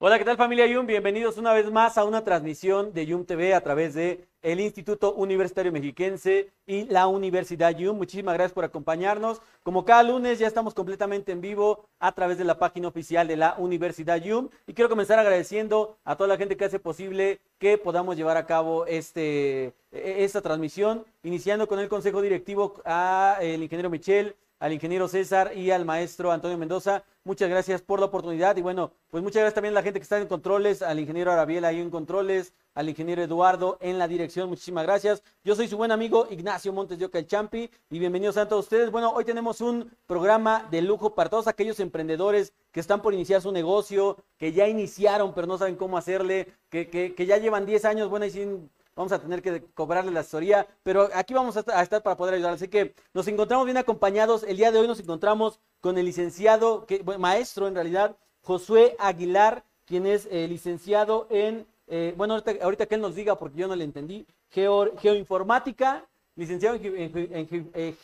Hola, ¿qué tal familia Yum? Bienvenidos una vez más a una transmisión de Yum TV a través de Instituto Universitario Mexiquense y la Universidad Yum. Muchísimas gracias por acompañarnos. Como cada lunes ya estamos completamente en vivo a través de la página oficial de la Universidad Yum y quiero comenzar agradeciendo a toda la gente que hace posible que podamos llevar a cabo este, e-, esta transmisión, iniciando con el consejo directivo a el ingeniero Michel, al ingeniero César y al maestro Antonio Mendoza. Muchas gracias por la oportunidad y bueno, pues muchas gracias también a la gente que está en controles, al ingeniero Arabiel ahí en controles, al ingeniero Eduardo en la dirección. Muchísimas gracias. Yo soy su buen amigo Ignacio Montes de Oca el Champi y bienvenidos a todos ustedes. Bueno, hoy tenemos un programa de lujo para todos aquellos emprendedores que están por iniciar su negocio, que ya iniciaron pero no saben cómo hacerle, que, que, que ya llevan 10 años, bueno, y sin vamos a tener que cobrarle la asesoría, pero aquí vamos a estar para poder ayudar. Así que nos encontramos bien acompañados. El día de hoy nos encontramos con el licenciado, que, maestro en realidad, Josué Aguilar, quien es eh, licenciado en, eh, bueno, ahorita, que él nos diga, porque yo no le entendí, geoinformática, licenciado en, eh,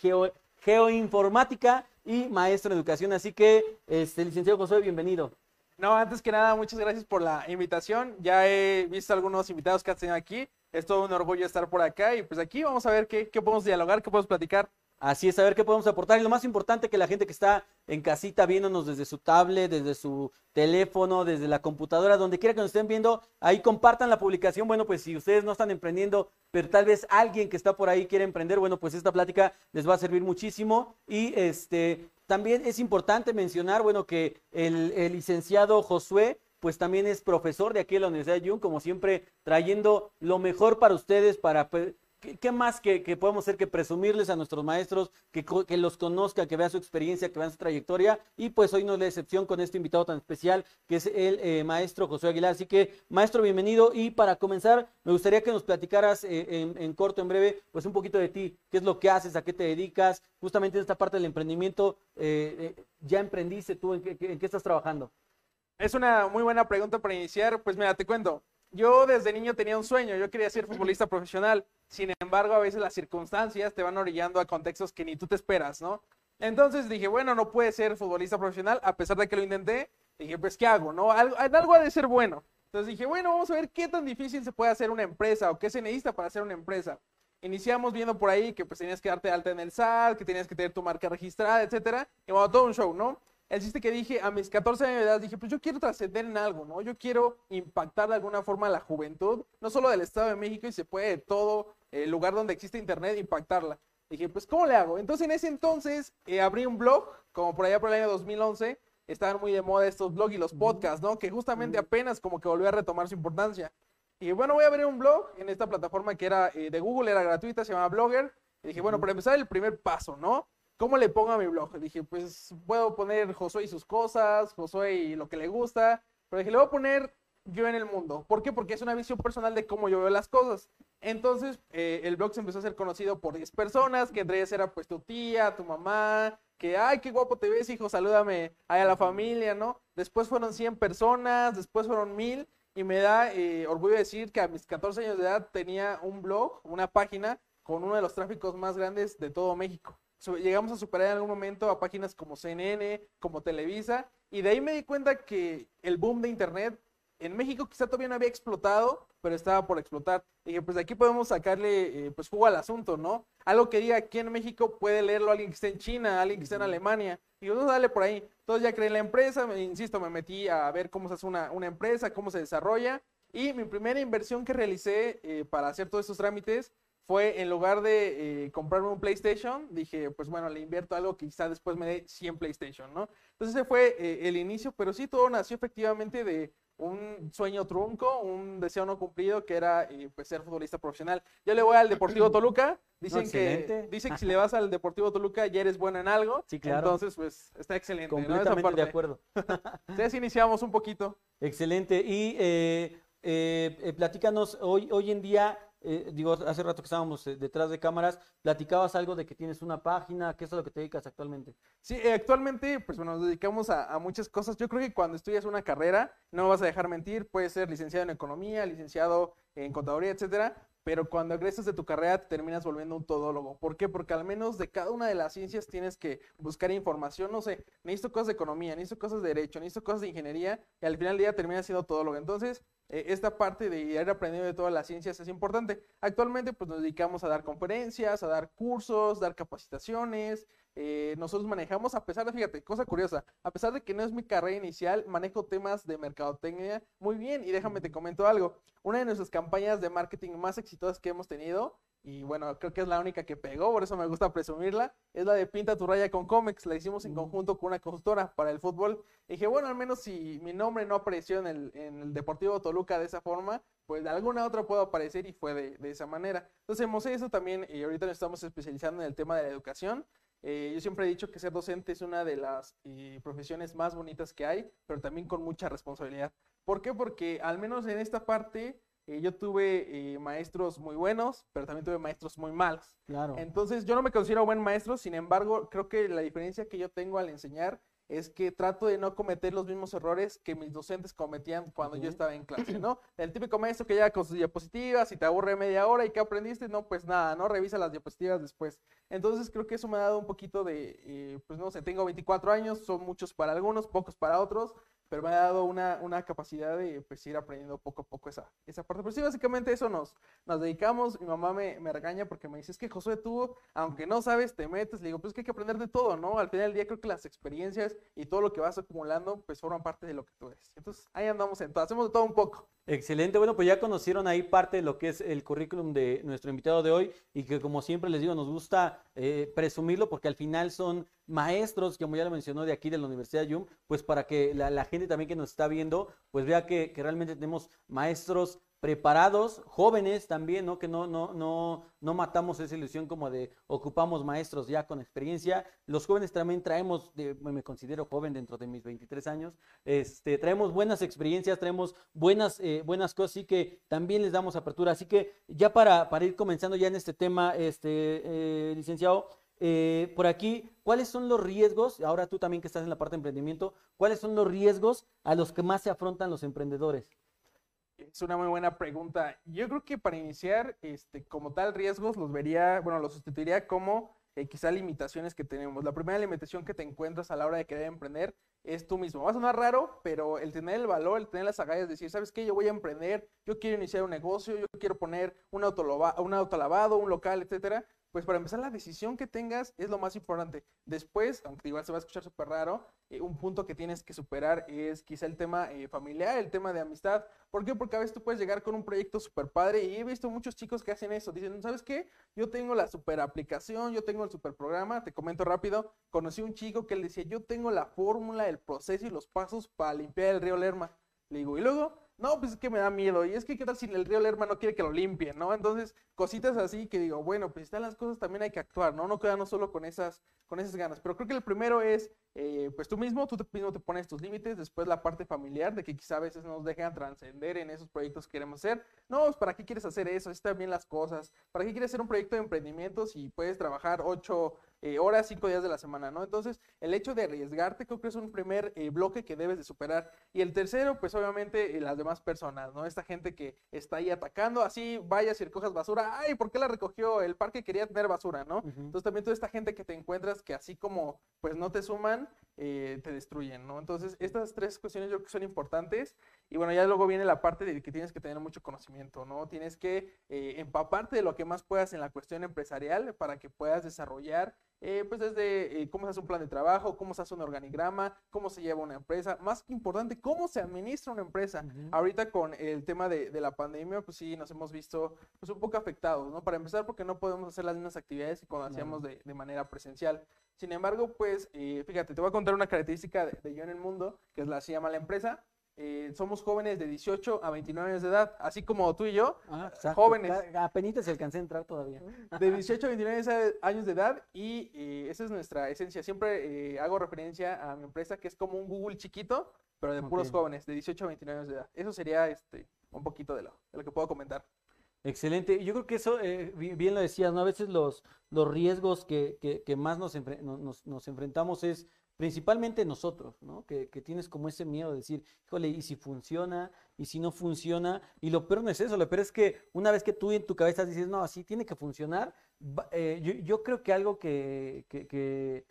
geoinformática y maestro en educación. Así que, este, licenciado Josué, bienvenido. No, antes que nada, muchas gracias por la invitación. Ya he visto algunos invitados que has tenido aquí es todo un orgullo estar por acá y pues aquí vamos a ver qué, podemos dialogar, qué podemos platicar. Así es, a ver qué podemos aportar. Y lo más importante que la gente que está en casita viéndonos desde su tablet, desde su teléfono, desde la computadora, donde quiera que nos estén viendo, ahí compartan la publicación. Bueno, pues si ustedes no están emprendiendo, pero tal vez alguien que está por ahí quiere emprender, bueno, pues esta plática les va a servir muchísimo. Y este también es importante mencionar, bueno, que el licenciado Josué pues también es profesor de aquí en la Universidad de Jung, como siempre, trayendo lo mejor para ustedes, para... Pues, ¿Qué, más que, podemos hacer que presumirles a nuestros maestros, que, que, los conozca, que vean su experiencia, que vean su trayectoria? Y pues hoy no es la excepción con este invitado tan especial, que es el eh, maestro José Aguilar. Así que, maestro, bienvenido. Y para comenzar, me gustaría que nos platicaras eh, en, corto, en breve, pues un poquito de ti. ¿Qué es lo que haces? ¿A qué te dedicas? Justamente en esta parte del emprendimiento, eh, ¿ya emprendiste tú? ¿En qué, en qué estás trabajando? Es una muy buena pregunta para iniciar. Pues mira, te cuento. Yo desde niño tenía un sueño, yo quería ser futbolista profesional. Sin embargo, a veces las circunstancias te van orillando a contextos que ni tú te esperas, ¿no? Entonces dije, bueno, no puede ser futbolista profesional, a pesar de que lo intenté. Dije, pues, ¿qué hago? ¿No? Algo, algo ha de ser bueno. Entonces dije, bueno, vamos a ver qué tan difícil se puede hacer una empresa o qué se necesita para hacer una empresa. Iniciamos viendo por ahí que pues tenías que darte alta en el SAT, que tenías que tener tu marca registrada, etcétera. Y bueno, todo un show, ¿no? El chiste que dije, a mis 14 años de edad, dije, pues yo quiero trascender en algo, ¿no? Yo quiero impactar de alguna forma a la juventud, no solo del Estado de México, y se puede todo el lugar donde existe Internet impactarla. Dije, pues, ¿cómo le hago? Entonces, en ese entonces, eh, abrí un blog, como por allá por el año 2011, estaban muy de moda estos blogs y los podcasts, ¿no? Que justamente apenas como que volvió a retomar su importancia. Y bueno, voy a abrir un blog en esta plataforma que era eh, de Google, era gratuita, se llama Blogger. Y dije, bueno, para empezar, el primer paso, ¿no? ¿Cómo le pongo a mi blog? Dije, pues puedo poner Josué y sus cosas, Josué y lo que le gusta, pero dije, le voy a poner yo en el mundo. ¿Por qué? Porque es una visión personal de cómo yo veo las cosas. Entonces, eh, el blog se empezó a ser conocido por 10 personas, que entre ellas era pues tu tía, tu mamá, que, ay, qué guapo te ves, hijo, salúdame a la familia, ¿no? Después fueron 100 personas, después fueron 1000, y me da eh, orgullo decir que a mis 14 años de edad tenía un blog, una página, con uno de los tráficos más grandes de todo México llegamos a superar en algún momento a páginas como CNN, como Televisa, y de ahí me di cuenta que el boom de Internet en México quizá todavía no había explotado, pero estaba por explotar. Y dije, pues aquí podemos sacarle eh, pues jugo al asunto, ¿no? Algo que diga aquí en México puede leerlo alguien que esté en China, alguien que esté en Alemania. Y yo, no, dale por ahí. Entonces ya creé la empresa, me, insisto, me metí a ver cómo se hace una, una empresa, cómo se desarrolla. Y mi primera inversión que realicé eh, para hacer todos estos trámites fue en lugar de eh, comprarme un PlayStation, dije, pues bueno, le invierto algo que quizá después me dé 100 PlayStation, ¿no? Entonces ese fue eh, el inicio, pero sí todo nació efectivamente de un sueño trunco, un deseo no cumplido, que era eh, pues ser futbolista profesional. Yo le voy al Deportivo Toluca, dicen que dicen que si le vas al Deportivo Toluca ya eres bueno en algo, sí, claro. entonces pues está excelente. Completamente de acuerdo. Entonces iniciamos un poquito. Excelente, y platícanos, hoy, hoy en día eh, digo, hace rato que estábamos eh, detrás de cámaras, platicabas algo de que tienes una página, ¿qué es lo que te dedicas actualmente? Sí, eh, actualmente, pues nos dedicamos a, muchas cosas. Yo creo que cuando estudias una carrera, no vas a dejar mentir, puedes ser licenciado en economía, licenciado en contaduría, etcétera, pero cuando egresas de tu carrera te terminas volviendo un todólogo. ¿Por qué? Porque al menos de cada una de las ciencias tienes que buscar información, no sé, necesito cosas de economía, necesito cosas de derecho, necesito cosas de ingeniería, y al final del día terminas siendo todólogo. Entonces, eh, esta parte de ir aprendiendo de todas las ciencias es importante. Actualmente, pues nos dedicamos a dar conferencias, a dar cursos, dar capacitaciones, eh, nosotros manejamos, a pesar de, fíjate, cosa curiosa, a pesar de que no es mi carrera inicial, manejo temas de mercadotecnia muy bien. Y déjame te comento algo. Una de nuestras campañas de marketing más exitosas que hemos tenido, y bueno, creo que es la única que pegó, por eso me gusta presumirla, es la de Pinta tu raya con cómics. La hicimos en conjunto con una consultora para el fútbol. Y dije, bueno, al menos si mi nombre no apareció en el, en el Deportivo Toluca de esa forma, pues de alguna otra puedo aparecer y fue de, de esa manera. Entonces hemos hecho eso también y ahorita nos estamos especializando en el tema de la educación. Eh, yo siempre he dicho que ser docente es una de las eh, profesiones más bonitas que hay, pero también con mucha responsabilidad. ¿Por qué? Porque al menos en esta parte eh, yo tuve maestros muy buenos, pero también tuve maestros muy malos. Claro. Entonces yo no me considero buen maestro, sin embargo, creo que la diferencia que yo tengo al enseñar es que trato de no cometer los mismos errores que mis docentes cometían cuando yo estaba en clase, ¿no? El típico maestro que llega con sus diapositivas y te aburre media hora y ¿qué aprendiste? No, pues nada, ¿no? Revisa las diapositivas después. Entonces creo que eso me ha dado un poquito de, eh, pues no sé, tengo 24 años, son muchos para algunos, pocos para otros, pero me ha dado una, una capacidad de pues, ir aprendiendo poco a poco esa, esa parte. Pero sí, básicamente eso nos, nos dedicamos. Mi mamá me, me regaña porque me dice, es que Josué, tú, aunque no sabes, te metes. Le digo, pues es que hay que aprender de todo, ¿no? Al final del día creo que las experiencias y todo lo que vas acumulando, pues forman parte de lo que tú eres. Entonces, ahí andamos en todo, hacemos de todo un poco. Excelente, bueno, pues ya conocieron ahí parte de lo que es el currículum de nuestro invitado de hoy y que como siempre les digo, nos gusta eh, presumirlo porque al final son maestros, como ya lo mencionó de aquí de la Universidad de Yum, pues para que la, gente también que nos está viendo, pues vea que, realmente tenemos maestros preparados, jóvenes también, ¿no? Que no, no, no, no matamos esa ilusión como de ocupamos maestros ya con experiencia. Los jóvenes también traemos, me considero joven dentro de mis 23 años, este, traemos buenas experiencias, traemos buenas, eh, buenas cosas y que también les damos apertura. Así que ya para, para ir comenzando ya en este tema, este, eh, licenciado, eh, por aquí, ¿cuáles son los riesgos? Ahora tú también que estás en la parte de emprendimiento, ¿cuáles son los riesgos a los que más se afrontan los emprendedores? Es una muy buena pregunta. Yo creo que para iniciar, este, como tal, riesgos los vería, bueno, los sustituiría como eh, quizá limitaciones que tenemos. La primera limitación que te encuentras a la hora de querer emprender es tú mismo. Va a sonar raro, pero el tener el valor, el tener las agallas, decir, ¿sabes qué? Yo voy a emprender, yo quiero iniciar un negocio, yo quiero poner un, autolavado, un local, etcétera pues para empezar la decisión que tengas es lo más importante. Después, aunque igual se va a escuchar súper raro, eh, un punto que tienes que superar es quizá el tema eh, familiar, el tema de amistad. ¿Por qué? Porque a veces tú puedes llegar con un proyecto súper padre y he visto muchos chicos que hacen eso. Dicen, ¿sabes qué? Yo tengo la super aplicación, yo tengo el super programa. Te comento rápido, conocí un chico que él decía, yo tengo la fórmula, el proceso y los pasos para limpiar el río Lerma. Le digo, ¿y luego? No, pues es que me da miedo. Y es que, ¿qué tal si el río Lerma no quiere que lo limpie, no? Entonces, cositas así que digo, bueno, pues están las cosas, también hay que actuar, ¿no? No quedarnos solo con esas, con esas ganas. Pero creo que el primero es, eh, pues tú mismo, tú mismo te pones tus límites. Después la parte familiar, de que quizá a veces nos dejan trascender en esos proyectos que queremos hacer. No, pues, ¿para qué quieres hacer eso? Están bien las cosas. ¿Para qué quieres hacer un proyecto de emprendimiento si puedes trabajar ocho eh, horas, cinco días de la semana, ¿no? Entonces, el hecho de arriesgarte creo que es un primer eh, bloque que debes de superar. Y el tercero, pues obviamente, las demás personas, ¿no? Esta gente que está ahí atacando, así vayas y recojas basura, ay, ¿por qué la recogió? El parque quería tener basura, ¿no? Entonces también toda esta gente que te encuentras que así como pues no te suman, eh, te destruyen, ¿no? Entonces estas tres cuestiones yo creo que son importantes y bueno, ya luego viene la parte de que tienes que tener mucho conocimiento, ¿no? Tienes que eh, empaparte de lo que más puedas en la cuestión empresarial para que puedas desarrollar eh, pues desde eh, cómo se hace un plan de trabajo, cómo se hace un organigrama, cómo se lleva una empresa, más importante, cómo se administra una empresa. Ahorita con el tema de, de, la pandemia, pues sí, nos hemos visto pues un poco afectados, ¿no? Para empezar, porque no podemos hacer las mismas actividades que cuando hacíamos de, de, manera presencial. Sin embargo, pues, eh, fíjate, te voy a contar una característica de, de Yo en el Mundo, que es la se llama la empresa. Eh, somos jóvenes de 18 a 29 años de edad, así como tú y yo, ah, jóvenes. Apenas se alcancé a entrar todavía. De 18 a 29 años de edad y eh, esa es nuestra esencia. Siempre eh, hago referencia a mi empresa que es como un Google chiquito, pero de puros jóvenes, de 18 a 29 años de edad. Eso sería este, un poquito de lo, de lo que puedo comentar. Excelente. Yo creo que eso, bien lo decías, ¿no? A veces los, los riesgos que, que, que más nos, nos, nos enfrentamos es principalmente nosotros, ¿no? Que, que, tienes como ese miedo de decir, híjole, ¿y si funciona? ¿Y si no funciona? Y lo peor no es eso, lo peor es que una vez que tú en tu cabeza dices, no, así tiene que funcionar, eh, yo, yo, creo que algo que, que, que,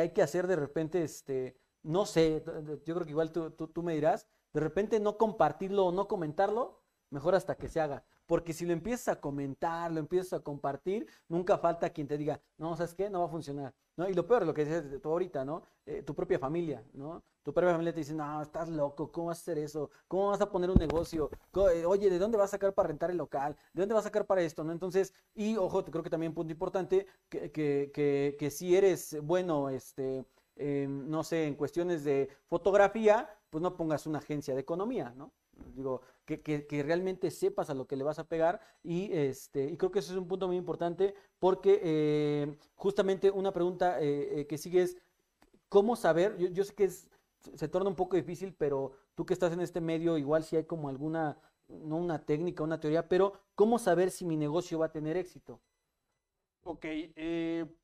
hay que hacer de repente, este, no sé, yo creo que igual tú, tú, tú me dirás, de repente no compartirlo o no comentarlo, mejor hasta que se haga. Porque si lo empiezas a comentar, lo empiezas a compartir, nunca falta quien te diga, no, ¿sabes qué? No va a funcionar. ¿No? Y lo peor, lo que dices tú ahorita, ¿no? Eh, tu propia familia, ¿no? Tu propia familia te dice, no, estás loco, ¿cómo vas a hacer eso? ¿Cómo vas a poner un negocio? Eh, oye, ¿de dónde vas a sacar para rentar el local? ¿De dónde vas a sacar para esto? ¿no? Entonces, y ojo, creo que también un punto importante, que, que, que, que si eres bueno, este, eh, no sé, en cuestiones de fotografía, pues no pongas una agencia de economía, ¿no? Digo, que, que, que, realmente sepas a lo que le vas a pegar y, este, y creo que eso es un punto muy importante porque eh, justamente una pregunta eh, eh, que sigue es, ¿cómo saber? Yo, yo, sé que es, se torna un poco difícil, pero tú que estás en este medio, igual si hay como alguna, no una técnica, una teoría, pero ¿cómo saber si mi negocio va a tener éxito? Ok,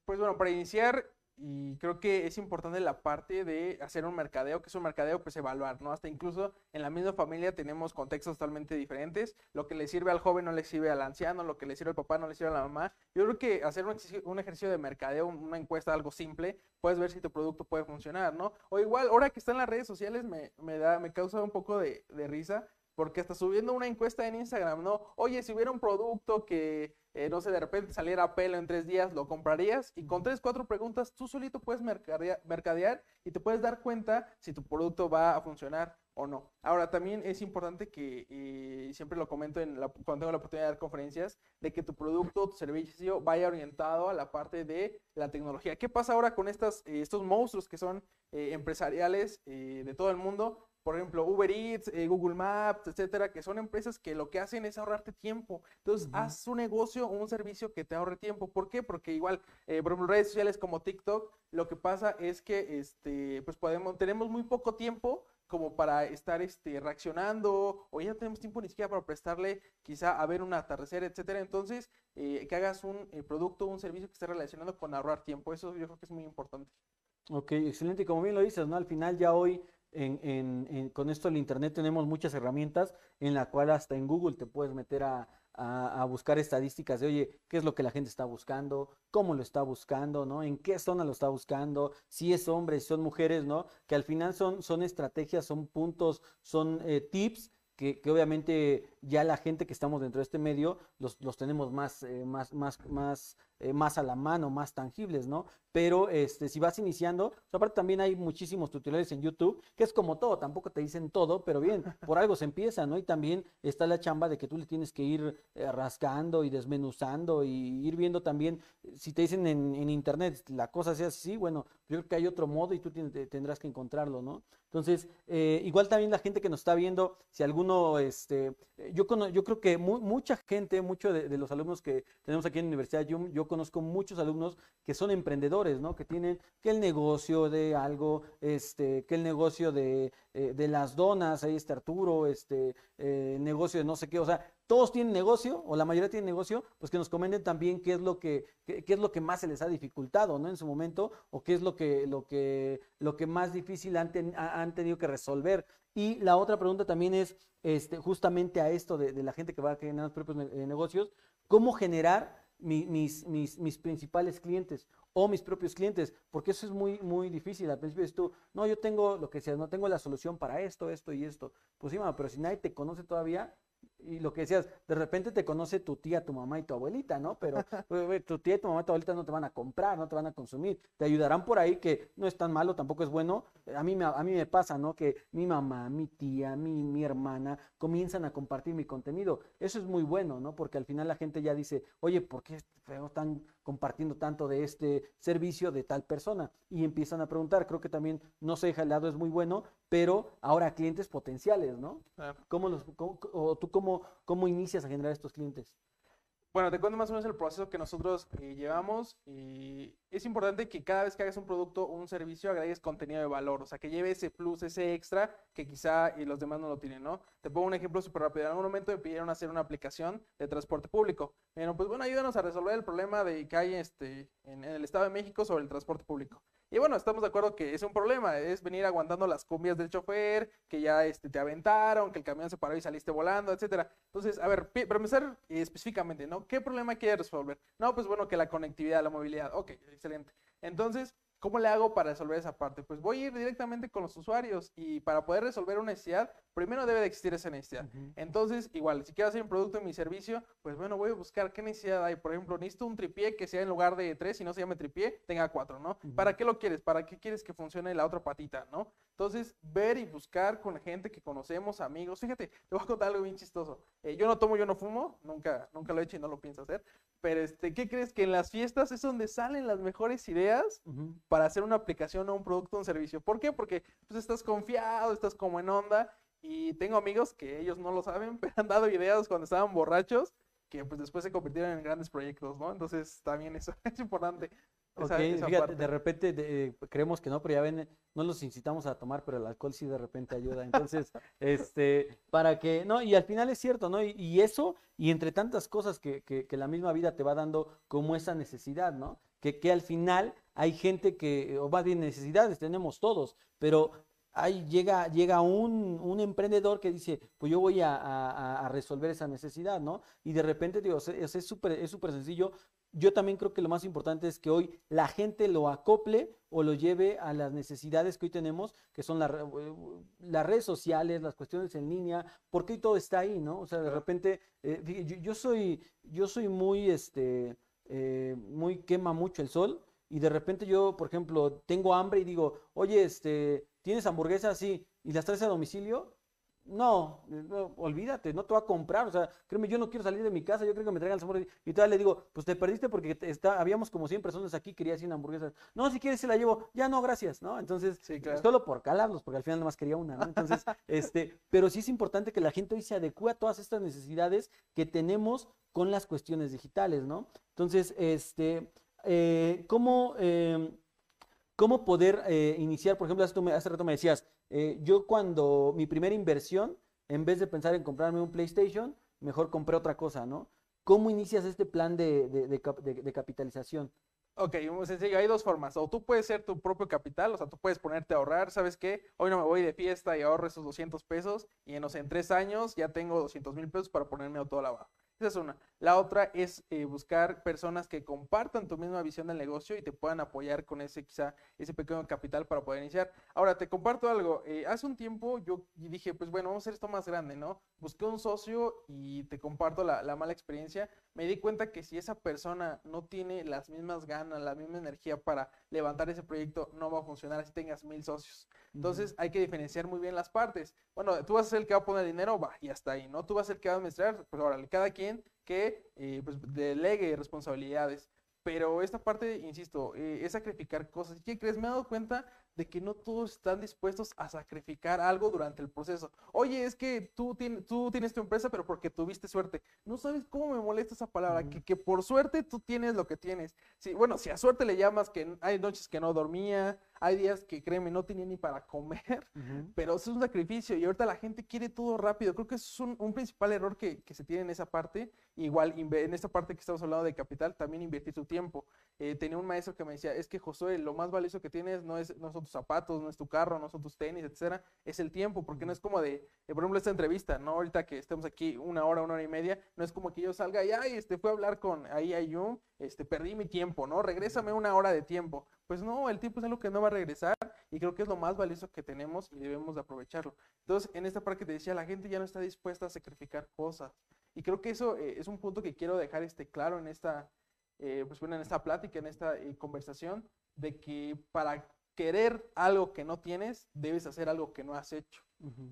pues bueno, para iniciar, y creo que es importante la parte de hacer un mercadeo, que es un mercadeo, pues evaluar, ¿no? Hasta incluso en la misma familia tenemos contextos totalmente diferentes. Lo que le sirve al joven no le sirve al anciano, lo que le sirve al papá no le sirve a la mamá. Yo creo que hacer un un ejercicio de mercadeo, una encuesta, algo simple, puedes ver si tu producto puede funcionar, ¿no? O igual, ahora que está en las redes sociales, me, me da, me causa un poco de, de risa, porque hasta subiendo una encuesta en Instagram, ¿no? Oye, si hubiera un producto que eh, no sé, de repente saliera a pelo en tres días, ¿lo comprarías? Y con tres, cuatro preguntas, tú solito puedes mercadear, mercadear, y te puedes dar cuenta si tu producto va a funcionar o no. Ahora, también es importante que, y siempre lo comento en la, cuando tengo la oportunidad de dar conferencias, de que tu producto, tu servicio vaya orientado a la parte de la tecnología. ¿Qué pasa ahora con estas, eh, estos monstruos que son eh, empresariales de todo el mundo? Por ejemplo, Uber Eats, eh, Google Maps, etcétera, que son empresas que lo que hacen es ahorrarte tiempo. Entonces, haz un negocio o un servicio que te ahorre tiempo. ¿Por qué? Porque igual, eh, por ejemplo, redes sociales como TikTok, lo que pasa es que, este, pues podemos, tenemos muy poco tiempo como para estar este, reaccionando, o ya no tenemos tiempo ni siquiera para prestarle quizá a ver un atardecer, etcétera. Entonces, eh, que hagas un producto, un servicio que esté relacionado con ahorrar tiempo. Eso yo creo que es muy importante. Ok, excelente. Y como bien lo dices, ¿no? Al final ya hoy en, con esto del Internet tenemos muchas herramientas en la cual hasta en Google te puedes meter a, a, a, buscar estadísticas de, oye, qué es lo que la gente está buscando, cómo lo está buscando, ¿no? En qué zona lo está buscando, si es hombre, si son mujeres, ¿no? Que al final son, son estrategias, son puntos, son eh, tips que, que, obviamente ya la gente que estamos dentro de este medio los, los tenemos más, eh, más, más, más eh, más a la mano, más tangibles, ¿no? Pero este, si vas iniciando, aparte también hay muchísimos tutoriales en YouTube, que es como todo, tampoco te dicen todo, pero bien, por algo se empieza, ¿no? Y también está la chamba de que tú le tienes que ir eh, rascando y desmenuzando y ir viendo también, si te dicen en, en, internet la cosa sea así, bueno, yo creo que hay otro modo y tú tendrás que encontrarlo, ¿no? Entonces, eh, igual también la gente que nos está viendo, si alguno, este, yo, yo creo que mu mucha gente, muchos de, de, los alumnos que tenemos aquí en la Universidad yo, yo conozco muchos alumnos que son emprendedores, ¿no? Que tienen que el negocio de algo, este, que el negocio de, eh, de las donas, ahí está Arturo, este, eh, negocio de no sé qué, o sea, todos tienen negocio, o la mayoría tienen negocio, pues que nos comenten también qué es lo que, qué, es lo que más se les ha dificultado, ¿no? En su momento, o qué es lo que, lo que, lo que más difícil han, ten, han tenido que resolver. Y la otra pregunta también es, este, justamente a esto de, de la gente que va a generar los propios negocios, ¿cómo generar mi, mis, mis, principales clientes o mis propios clientes, porque eso es muy, muy difícil. Al principio dices tú, no, yo tengo lo que sea, no tengo la solución para esto, esto y esto. Pues sí, pero si nadie te conoce todavía, y lo que decías, de repente te conoce tu tía, tu mamá y tu abuelita, ¿no? Pero tu tía, tu mamá y tu abuelita no te van a comprar, no te van a consumir. Te ayudarán por ahí, que no es tan malo, tampoco es bueno. A mí me, a mí me pasa, ¿no? Que mi mamá, mi tía, mi, mi hermana comienzan a compartir mi contenido. Eso es muy bueno, ¿no? Porque al final la gente ya dice, oye, ¿por qué están compartiendo tanto de este servicio de tal persona? Y empiezan a preguntar. Creo que también no se deja el lado, es muy bueno, pero ahora clientes potenciales, ¿no? ¿Cómo los, cómo, o tú cómo, cómo inicias a generar estos clientes? Bueno, te cuento más o menos el proceso que nosotros eh, llevamos y es importante que cada vez que hagas un producto o un servicio agregues contenido de valor, o sea, que lleve ese plus, ese extra que quizá y los demás no lo tienen, ¿no? Te pongo un ejemplo súper rápido. En algún momento me pidieron hacer una aplicación de transporte público. Bueno, pues bueno, ayúdanos a resolver el problema de que hay este, en el Estado de México sobre el transporte público. Y bueno, estamos de acuerdo que es un problema, es venir aguantando las cumbias del chofer, que ya este, te aventaron, que el camión se paró y saliste volando, etcétera. Entonces, a ver, para empezar específicamente, ¿no? ¿Qué problema quieres resolver? No, pues bueno, que la conectividad, la movilidad. Ok, excelente. Entonces, ¿Cómo le hago para resolver esa parte? Pues voy a ir directamente con los usuarios y para poder resolver una necesidad, primero debe de existir esa necesidad. Entonces, igual, si quiero hacer un producto en mi servicio, pues bueno, voy a buscar qué necesidad hay. Por ejemplo, necesito un tripié que sea en lugar de tres, si no se llame tripié, tenga cuatro, ¿no? ¿Para qué lo quieres? ¿Para qué quieres que funcione la otra patita, ¿no? Entonces, ver y buscar con gente que conocemos, amigos. Fíjate, te voy a contar algo bien chistoso. Eh, yo no tomo, yo no fumo, nunca, nunca lo he hecho y no lo pienso hacer. Pero, este, ¿qué crees? Que en las fiestas es donde salen las mejores ideas para hacer una aplicación o un producto o un servicio. ¿Por qué? Porque pues, estás confiado, estás como en onda. Y tengo amigos que ellos no lo saben, pero han dado ideas cuando estaban borrachos que pues después se convirtieron en grandes proyectos, ¿no? Entonces también eso es importante. Ok, fíjate, de repente eh, creemos que no, pero ya ven, no los incitamos a tomar, pero el alcohol sí de repente ayuda. Entonces, este, para que, no, y al final es cierto, ¿no? Y, eso, y entre tantas cosas que, que, que, la misma vida te va dando como esa necesidad, ¿no? Que, que al final hay gente que, o más bien necesidades tenemos todos, pero ahí llega, llega un, un, emprendedor que dice, pues yo voy a, a, resolver esa necesidad, ¿no? Y de repente, digo, es súper es súper sencillo, yo también creo que lo más importante es que hoy la gente lo acople o lo lleve a las necesidades que hoy tenemos, que son eh, las redes sociales, las cuestiones en línea, porque hoy todo está ahí, ¿no? O sea, de repente, eh, yo, soy, yo soy muy, este, eh, muy quema mucho el sol y de repente yo, por ejemplo, tengo hambre y digo, oye, este, ¿tienes hamburguesas? Sí, ¿y las traes a domicilio? No, olvídate, no te va a comprar. O sea, créeme, yo no quiero salir de mi casa, yo creo que me traigan el sabor. Y todavía le digo, pues te perdiste porque está, habíamos como 100 personas aquí, quería 100 hamburguesas. No, si quieres se la llevo. Ya no, gracias, ¿no? Entonces, solo por calarlos, porque al final nada más quería una, ¿no? Entonces, este, pero sí es importante que la gente hoy se adecue a todas estas necesidades que tenemos con las cuestiones digitales, ¿no? Entonces, este, eh, ¿cómo, eh, ¿cómo poder eh, iniciar? Por ejemplo, hace, hace rato me decías, eh, yo cuando mi primera inversión, en vez de pensar en comprarme un PlayStation, mejor compré otra cosa, ¿no? ¿Cómo inicias este plan de, de, capitalización? Ok, muy sencillo. Hay dos formas. O tú puedes ser tu propio capital, o sea, tú puedes ponerte a ahorrar. ¿Sabes qué? Hoy no me voy de fiesta y ahorro esos 200 pesos y en, tres años ya tengo 200 mil pesos para ponerme a todo la esa es una. La otra es eh, buscar personas que compartan tu misma visión del negocio y te puedan apoyar con ese quizá ese pequeño capital para poder iniciar. Ahora, te comparto algo. Eh, hace un tiempo yo dije, pues bueno, vamos a hacer esto más grande, ¿no? Busqué un socio y te comparto la, la mala experiencia. Me di cuenta que si esa persona no tiene las mismas ganas, la misma energía para levantar ese proyecto, no va a funcionar así tengas mil socios. Entonces hay que diferenciar muy bien las partes. Bueno, tú vas a ser el que va a poner dinero, va, y hasta ahí, ¿no? Tú vas a ser el que va a administrar, pues ahora, cada quien que eh, pues, delegue responsabilidades. Pero esta parte, insisto, eh, es sacrificar cosas. ¿Y qué crees? Me he dado cuenta de que no todos están dispuestos a sacrificar algo durante el proceso. Oye, es que tú, tienes, tú tienes tu empresa, pero porque tuviste suerte. No sabes cómo me molesta esa palabra, que, que, por suerte tú tienes lo que tienes. Sí, bueno, si a suerte le llamas que hay noches que no dormía, hay días que, créeme, no tenía ni para comer, pero eso es un sacrificio y ahorita la gente quiere todo rápido. Creo que es un, un principal error que, que, se tiene en esa parte. Igual, en esta parte que estamos hablando de capital, también invertir tu tiempo. Eh, tenía un maestro que me decía, es que Josué, lo más valioso que tienes no, es, no tus zapatos, no es tu carro, no son tus tenis, etcétera, es el tiempo, porque no es como de, eh, por ejemplo, esta entrevista, ¿no? Ahorita que estemos aquí una hora, una hora y media, no es como que yo salga y, ay, este, fue a hablar con ahí Ayun, este, perdí mi tiempo, ¿no? Regrésame una hora de tiempo. Pues no, el tiempo es algo que no va a regresar y creo que es lo más valioso que tenemos y debemos de aprovecharlo. Entonces, en esta parte que te decía, la gente ya no está dispuesta a sacrificar cosas. Y creo que eso eh, es un punto que quiero dejar este claro en esta, eh, pues bueno, en esta plática, en esta conversación, de que para querer algo que no tienes, debes hacer algo que no has hecho.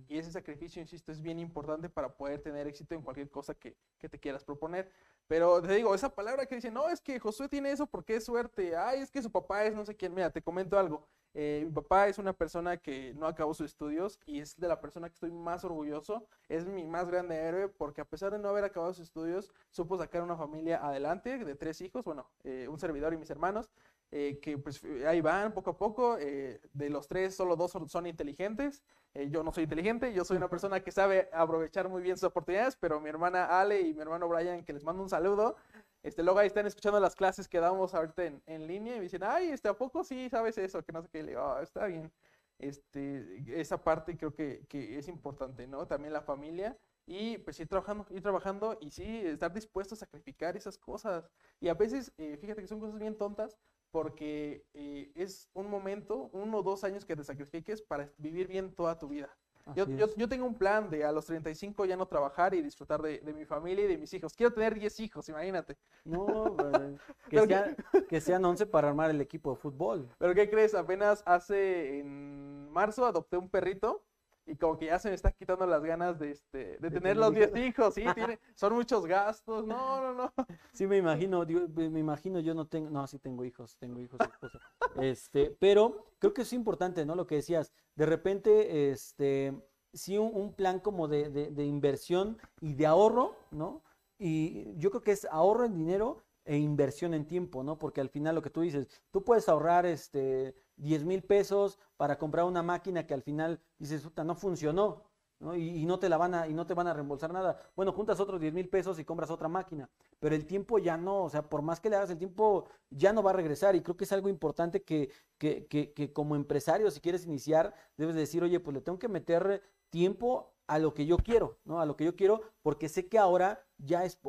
Y ese sacrificio, insisto, es bien importante para poder tener éxito en cualquier cosa que, que, te quieras proponer. Pero te digo, esa palabra que dice, no, es que Josué tiene eso porque es suerte, ay, es que su papá es no sé quién, mira, te comento algo. Eh, mi papá es una persona que no acabó sus estudios y es de la persona que estoy más orgulloso. Es mi más grande héroe porque a pesar de no haber acabado sus estudios, supo sacar una familia adelante de tres hijos, bueno, eh, un servidor y mis hermanos, eh, que pues ahí van poco a poco. de los tres, solo dos son, son inteligentes. yo no soy inteligente, yo soy una persona que sabe aprovechar muy bien sus oportunidades, pero mi hermana Ale y mi hermano Brian, que les mando un saludo, este, luego ahí están escuchando las clases que damos ahorita en, en, línea y me dicen, ay, este, ¿a poco sí sabes eso? Que no sé qué. le digo, oh, está bien. Este, esa parte creo que, que, es importante, ¿no? También la familia y pues ir trabajando, ir trabajando y sí, estar dispuesto a sacrificar esas cosas. Y a veces, eh, fíjate que son cosas bien tontas porque eh, es un momento, uno o dos años que te sacrifiques para vivir bien toda tu vida. Yo, yo, yo, tengo un plan de a los 35 ya no trabajar y disfrutar de, de mi familia y de mis hijos. Quiero tener 10 hijos, imagínate. No, que, sean, que sean 11 para armar el equipo de fútbol. Pero ¿qué crees? Apenas hace en marzo adopté un perrito y como que ya se me están quitando las ganas de, este, de, tener los 10 hijos, sí, tiene, son muchos gastos, no, no, no. Sí, me imagino, me imagino, yo no tengo, no, sí tengo hijos, tengo hijos, esposa. Este, pero creo que es importante, ¿no? Lo que decías, de repente, este, sí, un, plan como de, de, inversión y de ahorro, ¿no? Y yo creo que es ahorro en dinero e inversión en tiempo, ¿no? Porque al final lo que tú dices, tú puedes ahorrar este 10 mil pesos para comprar una máquina que al final dices, puta, no funcionó, ¿no? Y, no te la van a, y no te van a reembolsar nada. Bueno, juntas otros 10 mil pesos y compras otra máquina, pero el tiempo ya no, o sea, por más que le hagas el tiempo, ya no va a regresar. Y creo que es algo importante que, que, que, que como empresario, si quieres iniciar, debes decir, oye, pues le tengo que meter tiempo a lo que yo quiero, ¿no? A lo que yo quiero, porque sé que ahora ya es,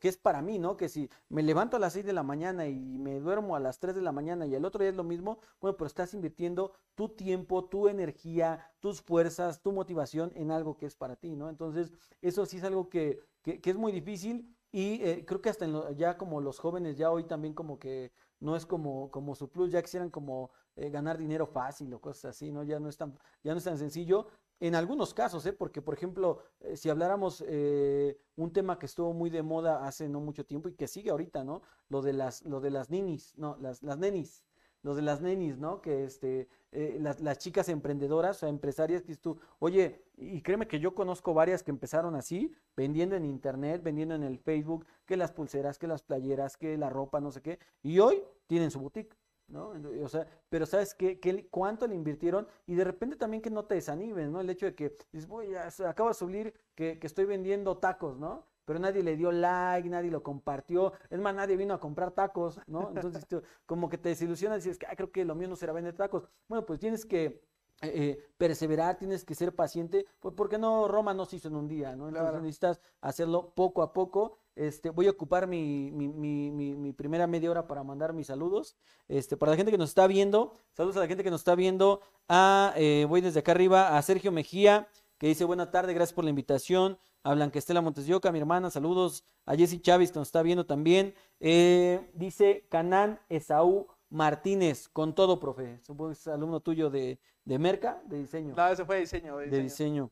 que es para mí, ¿no? Que si me levanto a las 6 de la mañana y me duermo a las 3 de la mañana y el otro día es lo mismo, bueno, pero estás invirtiendo tu tiempo, tu energía, tus fuerzas, tu motivación en algo que es para ti, ¿no? Entonces, eso sí es algo que, que, es muy difícil y eh, creo que hasta ya como los jóvenes ya hoy también como que no es como, como su plus, ya quisieran como eh, ganar dinero fácil o cosas así, ¿no? Ya no es tan, ya no es tan sencillo. En algunos casos, ¿eh? porque por ejemplo, eh, si habláramos eh, un tema que estuvo muy de moda hace no mucho tiempo y que sigue ahorita, ¿no? Lo de las, lo de las ninis, no, las, las nenis, lo de las nenis, ¿no? Que este, eh, las, las, chicas emprendedoras o empresarias que tú, oye, y créeme que yo conozco varias que empezaron así, vendiendo en internet, vendiendo en el Facebook, que las pulseras, que las playeras, que la ropa, no sé qué, y hoy tienen su boutique. ¿No? O sea, pero ¿sabes qué, qué, cuánto le invirtieron? Y de repente también que no te desanimes, ¿no? El hecho de que dices, voy, acabo de subir que, que, estoy vendiendo tacos, ¿no? Pero nadie le dio like, nadie lo compartió, es más, nadie vino a comprar tacos, ¿no? Entonces, como que te desilusionas y dices, ah, creo que lo mío no será vender tacos. Bueno, pues tienes que eh, eh, perseverar, tienes que ser paciente, pues porque no, Roma no se hizo en un día, ¿no? Entonces necesitas hacerlo poco a poco. Este, voy a ocupar mi, mi, mi, mi, primera media hora para mandar mis saludos. Este, para la gente que nos está viendo, saludos a la gente que nos está viendo. A, eh, voy desde acá arriba a Sergio Mejía, que dice buena tarde, gracias por la invitación. A Blanquestela Montes de Oca, mi hermana, saludos. A Jessy Chávez, que nos está viendo también. dice Canán Esaú Martínez, con todo, profe. Supongo que es alumno tuyo de, de Merca, de diseño. No, ese fue de diseño. De diseño.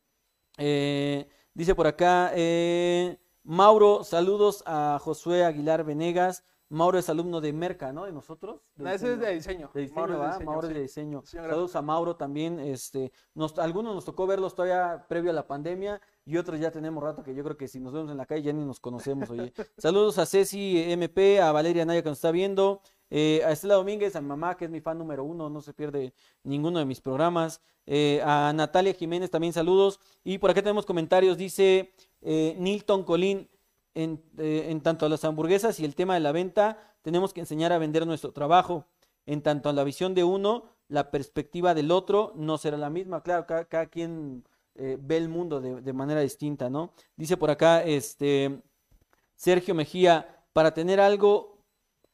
Eh, dice por acá, eh, Mauro, saludos a Josué Aguilar Venegas. Mauro es alumno de Merca, ¿no? De nosotros. no, ese es de diseño. De diseño, Mauro, es de diseño. Saludos a Mauro también. Este, nos, algunos nos tocó verlos todavía previo a la pandemia y otros ya tenemos rato que yo creo que si nos vemos en la calle ya ni nos conocemos, oye. Saludos a Ceci MP, a Valeria Naya que nos está viendo, eh, a Estela Domínguez, a mi mamá, que es mi fan número uno, no se pierde ninguno de mis programas. Eh, a Natalia Jiménez también saludos. Y por acá tenemos comentarios, dice eh, Nilton Colín, en, en tanto a las hamburguesas y el tema de la venta, tenemos que enseñar a vender nuestro trabajo. En tanto a la visión de uno, la perspectiva del otro no será la misma. Claro, cada, quien ve el mundo de, de, manera distinta, ¿no? Dice por acá, este, Sergio Mejía, para tener algo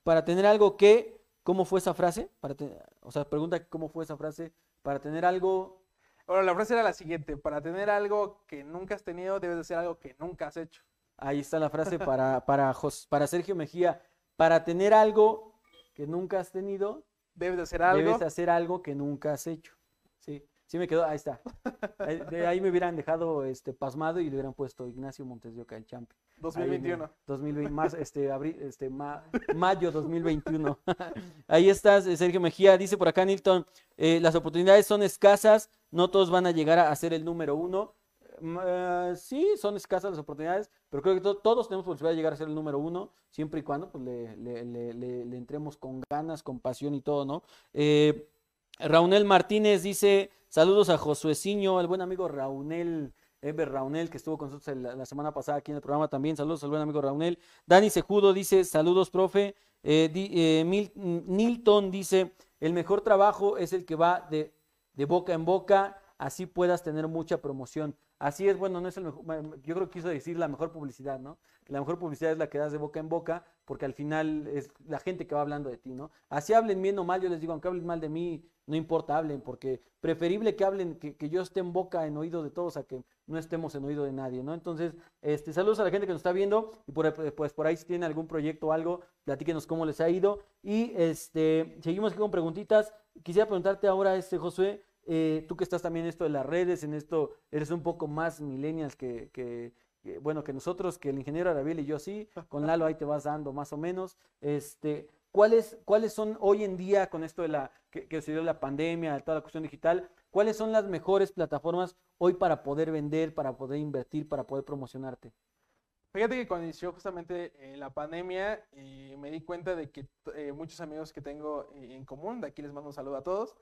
para tener algo que, ¿cómo fue esa frase? Para o sea, pregunta cómo fue esa frase. Para tener algo... Bueno, la frase era la siguiente, para tener algo que nunca has tenido, debes de hacer algo que nunca has hecho. Ahí está la frase para, para, para Sergio Mejía. Para tener algo que nunca has tenido, debes de hacer algo. Debes hacer algo que nunca has hecho. Sí. Me quedó, ahí está. Ahí, de ahí me hubieran dejado este pasmado y le hubieran puesto Ignacio Montes de Oca, el champi. Ahí en el 2021. 2020, más, este, abril, este, ma- mayo 2021. Ahí estás, eh, Sergio Mejía. Dice por acá, Nilton, eh, las oportunidades son escasas, no todos van a llegar a, a ser el número uno. Mm, eh, sí, son escasas las oportunidades, pero creo que to- todos tenemos posibilidad de llegar a ser el número uno, siempre y cuando pues, le, le- le- le- le entremos con ganas, con pasión y todo, ¿no? Eh, Raunel Martínez dice, saludos a Josueciño, el buen amigo Raunel, Eber Raunel, que estuvo con nosotros la semana pasada aquí en el programa también. Saludos al buen amigo Raunel. Dani Sejudo dice, saludos, profe. Eh, eh, dice, el mejor trabajo es el que va de, de boca en boca, así puedas tener mucha promoción. Así es, bueno, no es el mejor, yo creo que quiso decir la mejor publicidad, ¿no? La mejor publicidad es la que das de boca en boca, porque al final es la gente que va hablando de ti, ¿no? Así hablen bien o mal, yo les digo, aunque hablen mal de mí, no importa, hablen, porque preferible que hablen, que, que yo esté en boca, en oído de todos, a que no estemos en oído de nadie, ¿no? Entonces, este, saludos a la gente que nos está viendo, y por, ahí, pues por ahí si tienen algún proyecto o algo, platíquenos cómo les ha ido. Y este, seguimos aquí con preguntitas. Quisiera preguntarte ahora, este, Josué, eh, tú que estás también en esto de las redes, en esto, eres un poco más millennials que, bueno, que nosotros, que el ingeniero Arabiel y yo sí, con Lalo ahí te vas dando más o menos. Este, ¿cuáles, ¿Cuáles son hoy en día con esto de la que, que se dio la pandemia, toda la cuestión digital, cuáles son las mejores plataformas hoy para poder vender, para poder invertir, para poder promocionarte? Fíjate que cuando inició justamente eh, la pandemia, eh, me di cuenta de que eh, muchos amigos que tengo eh, en común, de aquí les mando un saludo a todos,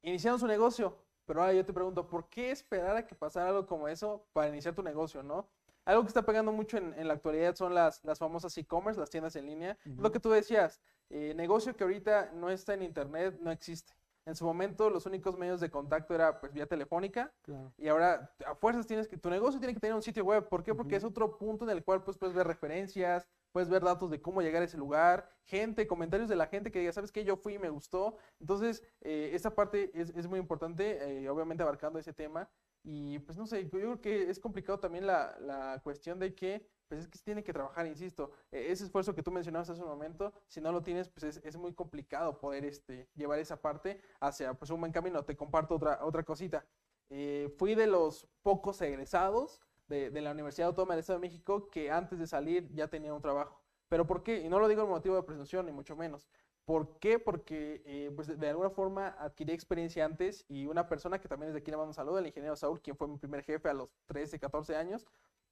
iniciaron su negocio. Pero ahora yo te pregunto, ¿por qué esperar a que pasara algo como eso para iniciar tu negocio, no? Algo que está pegando mucho en, en la actualidad son las, las famosas e-commerce, las tiendas en línea. Es Lo Ujú. que tú decías, eh, negocio que ahorita no está en internet, no existe. En su momento los únicos medios de contacto era pues vía telefónica Claro. y ahora a fuerzas tienes que, tu negocio tiene que tener un sitio web. ¿Por qué? Porque Ujú. es otro punto en el cual pues, puedes ver referencias, puedes ver datos de cómo llegar a ese lugar, gente, comentarios de la gente que diga, ¿sabes qué? Yo fui y me gustó. Entonces, eh, esa parte es, es muy importante, eh, obviamente abarcando ese tema. Y pues no sé, yo creo que es complicado también la, la cuestión de que, pues es que se tiene que trabajar, insisto, eh, ese esfuerzo que tú mencionabas hace un momento, si no lo tienes, pues es, es muy complicado poder este, llevar esa parte hacia pues un buen camino. Te comparto otra, otra cosita. Eh, fui de los pocos egresados de, de la Universidad Autónoma del Estado de México que antes de salir ya tenía un trabajo. ¿Pero por qué? Y no lo digo en motivo de presunción, ni mucho menos. ¿Por qué? Porque eh, pues de alguna forma adquirí experiencia antes y una persona que también desde aquí le mando un saludo, el ingeniero Saúl, quien fue mi primer jefe a los 13, 14 años,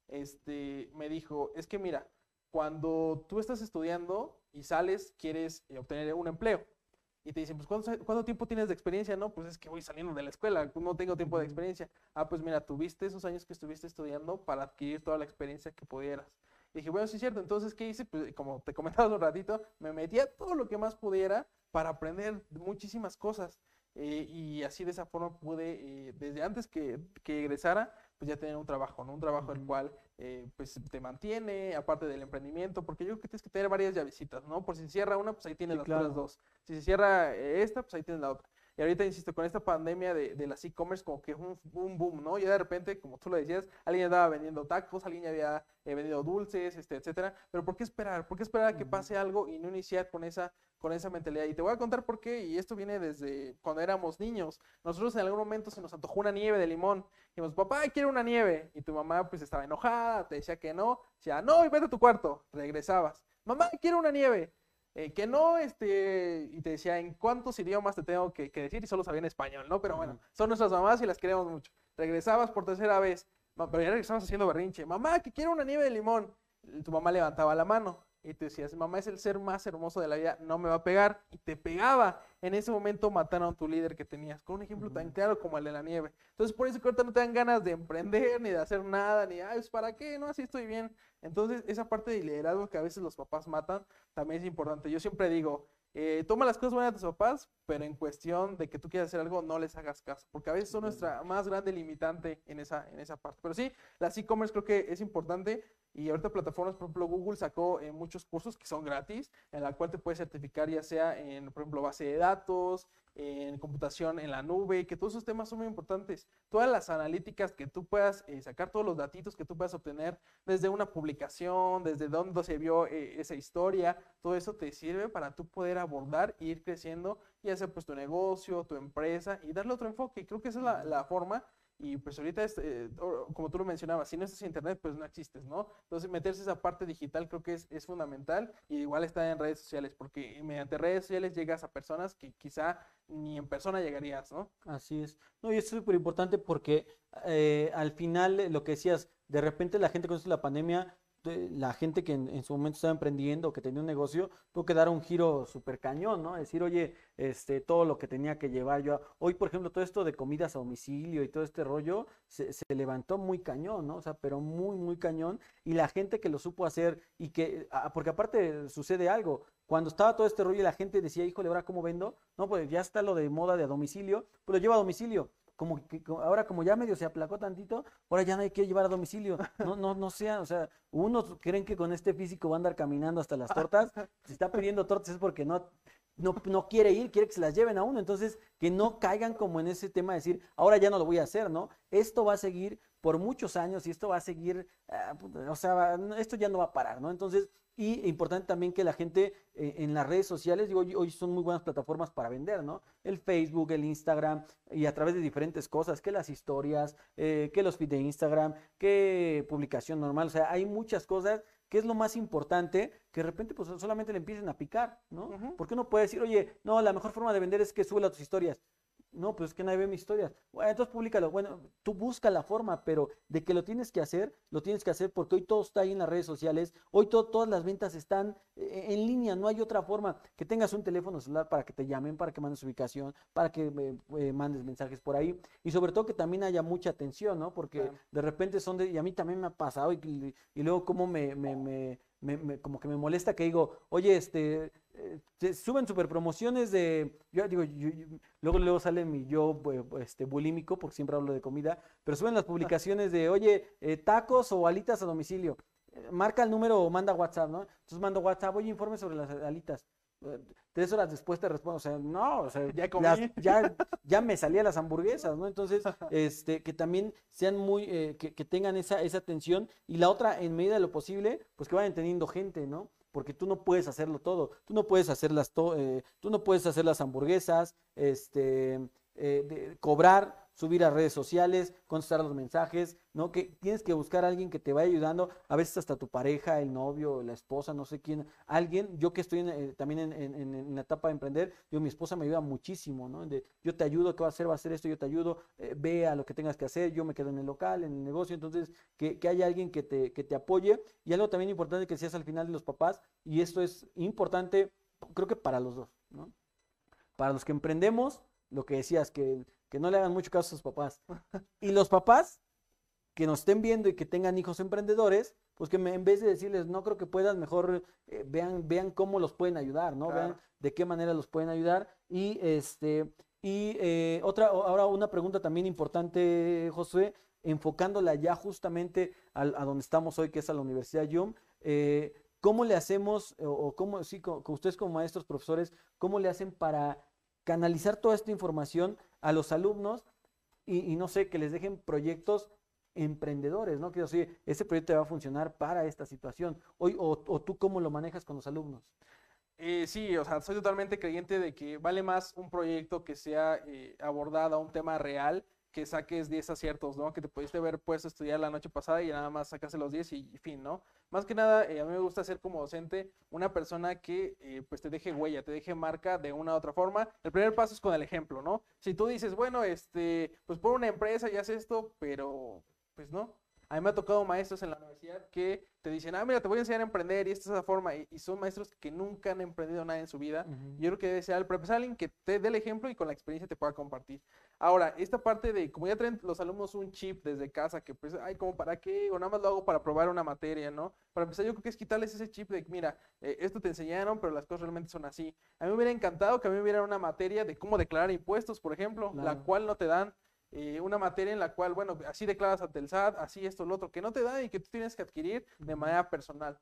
este, me dijo, es que mira, cuando tú estás estudiando y sales, quieres eh, obtener un empleo. Y te dicen, pues ¿cuánto, ¿cuánto tiempo tienes de experiencia? No, pues es que voy saliendo de la escuela, no tengo tiempo de experiencia. Ah, pues mira, tuviste esos años que estuviste estudiando para adquirir toda la experiencia que pudieras. Dije, bueno, sí es cierto. Entonces, ¿qué hice? Pues como te comentaba un ratito, me metí a todo lo que más pudiera para aprender muchísimas cosas. Eh, y así de esa forma pude, eh, desde antes que, que egresara, pues ya tener un trabajo, ¿no? Un trabajo el cual eh, pues te mantiene, aparte del emprendimiento, porque yo creo que tienes que tener varias llavecitas, ¿no? Por si se cierra una, pues ahí tienes Sí, las claro. otras dos. Si se cierra esta, pues ahí tienes la otra. Y ahorita, insisto, con esta pandemia de, de las e-commerce, como que un, un boom, ¿no? Ya de repente, como tú lo decías, alguien andaba vendiendo tacos, alguien ya había eh, vendido dulces, este, etcétera. Pero ¿por qué esperar? ¿Por qué esperar a que pase algo y no iniciar con esa, con esa mentalidad? Y te voy a contar por qué, y esto viene desde cuando éramos niños. Nosotros en algún momento se nos antojó una nieve de limón. Dijimos, papá, quiero una nieve. Y tu mamá pues estaba enojada, te decía que no. Decía, no, y vete a tu cuarto. Regresabas. Mamá, quiero una nieve. Eh, que no, este, y te decía, ¿en cuántos idiomas te tengo que, que decir? Y solo sabía en español, ¿no? Pero bueno, son nuestras mamás y las queremos mucho. Regresabas por tercera vez, pero ya regresabas haciendo berrinche. Mamá, que quiero una nieve de limón. Tu mamá levantaba la mano y te decías, mamá es el ser más hermoso de la vida, no me va a pegar. Y te pegaba. En ese momento mataron a tu líder que tenías, con un ejemplo tan claro como el de la nieve. Entonces, por eso que ahorita no te dan ganas de emprender, ni de hacer nada, ni, ay, pues, ¿para qué? No, así estoy bien. Entonces, esa parte de liderazgo que a veces los papás matan, también es importante. Yo siempre digo, eh, toma las cosas buenas de tus papás, pero en cuestión de que tú quieras hacer algo, no les hagas caso, porque a veces son nuestra más grande limitante en esa, en esa parte. Pero sí, las e-commerce creo que es importante Y ahorita plataformas, por ejemplo, Google sacó eh, muchos cursos que son gratis, en la cual te puedes certificar ya sea en, por ejemplo, base de datos, en computación en la nube, que todos esos temas son muy importantes. Todas las analíticas que tú puedas eh, sacar, todos los datitos que tú puedas obtener desde una publicación, desde dónde se vio eh, esa historia, todo eso te sirve para tú poder abordar e ir creciendo, ya sea pues tu negocio, tu empresa y darle otro enfoque. Creo que esa es la, la forma y pues ahorita, es, eh, como tú lo mencionabas, si no estás en internet, pues no existes, ¿no? Entonces meterse esa parte digital creo que es, es fundamental y igual está en redes sociales, porque mediante redes sociales llegas a personas que quizá ni en persona llegarías, ¿no? Así es. No, y es súper importante porque eh, al final lo que decías, de repente la gente conoce la pandemia la gente que en, su momento estaba emprendiendo, que tenía un negocio, tuvo que dar un giro súper cañón, ¿no? Decir, oye, este, todo lo que tenía que llevar yo. Hoy, por ejemplo, todo esto de comidas a domicilio y todo este rollo se, levantó muy cañón, ¿no? O sea, pero muy, muy cañón. Y la gente que lo supo hacer y que, ah, porque aparte sucede algo, cuando estaba todo este rollo y la gente decía, híjole, ahora cómo vendo, no, pues ya está lo de moda de a domicilio, pues lo lleva a domicilio como que ahora como ya medio se aplacó tantito, ahora ya no hay que llevar a domicilio. No, no, no sea, o sea, unos creen que con este físico va a andar caminando hasta las tortas. Si está pidiendo tortas es porque no, no, no, quiere ir, quiere que se las lleven a uno. Entonces, que no caigan como en ese tema de decir, ahora ya no lo voy a hacer, ¿no? Esto va a seguir por muchos años y esto va a seguir, ah, o sea, esto ya no va a parar, ¿no? Entonces, y importante también que la gente eh, en las redes sociales, digo, hoy, son muy buenas plataformas para vender, ¿no? El Facebook, el Instagram y a través de diferentes cosas, que las historias, eh, que los feeds de Instagram, que publicación normal, o sea, hay muchas cosas que es lo más importante, que de repente pues solamente le empiecen a picar, ¿no? Porque uno puede decir, oye, no, la mejor forma de vender es que suba tus historias. No, pues es que nadie ve mis historias. Bueno, entonces públicalo. Bueno, tú busca la forma, pero de que lo tienes que hacer, lo tienes que hacer porque hoy todo está ahí en las redes sociales. Hoy todas las ventas están eh, en línea, no hay otra forma. Que tengas un teléfono celular para que te llamen, para que mandes ubicación, para que eh, mandes mensajes por ahí. Y sobre todo que también haya mucha atención, ¿no? Porque de repente son de, y a mí también me ha pasado y, y luego como me, me, me me, como que me molesta que digo, oye, este, eh, suben super promociones de, yo digo, luego luego sale mi yo este, bulímico, porque siempre hablo de comida, pero suben las publicaciones de, oye, eh, tacos o alitas a domicilio. Eh, marca el número o manda WhatsApp, ¿no? Entonces mando WhatsApp, oye, informe sobre las alitas. Tres horas después te respondo, o sea, no, o sea, ya, ya, ya, me salía las hamburguesas, ¿no? Entonces, este, que también sean muy, que, que, tengan esa, esa atención. Y la otra, en medida de lo posible, pues que vayan teniendo gente, ¿no? porque tú no puedes hacerlo todo. Tú no puedes hacer las, eh, tú no puedes hacer las hamburguesas, este, eh, cobrar, subir a redes sociales, contestar los mensajes, ¿no? Que tienes que buscar a alguien que te vaya ayudando, a veces hasta tu pareja, el novio, la esposa, no sé quién, alguien, yo que estoy eh, también en, la etapa de emprender, yo, mi esposa me ayuda muchísimo, ¿no? Yo te ayudo, ¿qué va a hacer? Va a hacer esto, yo te ayudo, eh, ve a lo que tengas que hacer, yo me quedo en el local, en el negocio, entonces, que, que haya alguien que te, que te apoye, y algo también importante que seas al final de los papás, y esto es importante, creo que para los dos, ¿no? Para los que emprendemos, lo que decías, que que no le hagan mucho caso a sus papás. Y los papás que nos estén viendo y que tengan hijos emprendedores, pues que en vez de decirles, no creo que puedan, mejor eh, vean, vean cómo los pueden ayudar, ¿no? Vean de qué manera los pueden ayudar. Y este, y eh, otra, ahora una pregunta también importante, Josué, enfocándola ya justamente a, donde estamos hoy, que es a la Universidad YUM. Eh, ¿Cómo le hacemos, o, cómo, sí, con, ustedes como maestros, profesores, cómo le hacen para canalizar toda esta información a los alumnos y, no sé, que les dejen proyectos emprendedores, ¿no? Que decir, ese proyecto va a funcionar para esta situación. Hoy, o, tú cómo lo manejas con los alumnos. Eh, sí, o sea, soy totalmente creyente de que vale más un proyecto que sea eh, abordado a un tema real que saques 10 aciertos, ¿no? Que te pudiste haber puesto a estudiar la noche pasada y nada más sacaste los 10 y, fin, ¿no? Más que nada, eh, a mí me gusta ser como docente una persona que eh, pues te deje huella, te deje marca de una u otra forma. El primer paso es con el ejemplo, ¿no? Si tú dices, bueno, este, pues por una empresa y haces esto, pero pues no, a mí me ha tocado maestros en la universidad que te dicen, ah, mira, te voy a enseñar a emprender y esta es la forma. Y, son maestros que nunca han emprendido nada en su vida. Yo creo que debe ser, pero alguien que te dé el ejemplo y con la experiencia te pueda compartir. Ahora, esta parte de, como ya traen los alumnos un chip desde casa, que pues, ay, como para qué, o nada más lo hago para probar una materia, ¿no? Para empezar, yo creo que es quitarles ese chip de, mira, eh, esto te enseñaron, pero las cosas realmente son así. A mí me hubiera encantado que a mí me hubiera una materia de cómo declarar impuestos, por ejemplo, la cual no te dan eh, una materia en la cual, bueno, así declaras ante el SAT, así esto, lo otro, que no te da y que tú tienes que adquirir de manera personal.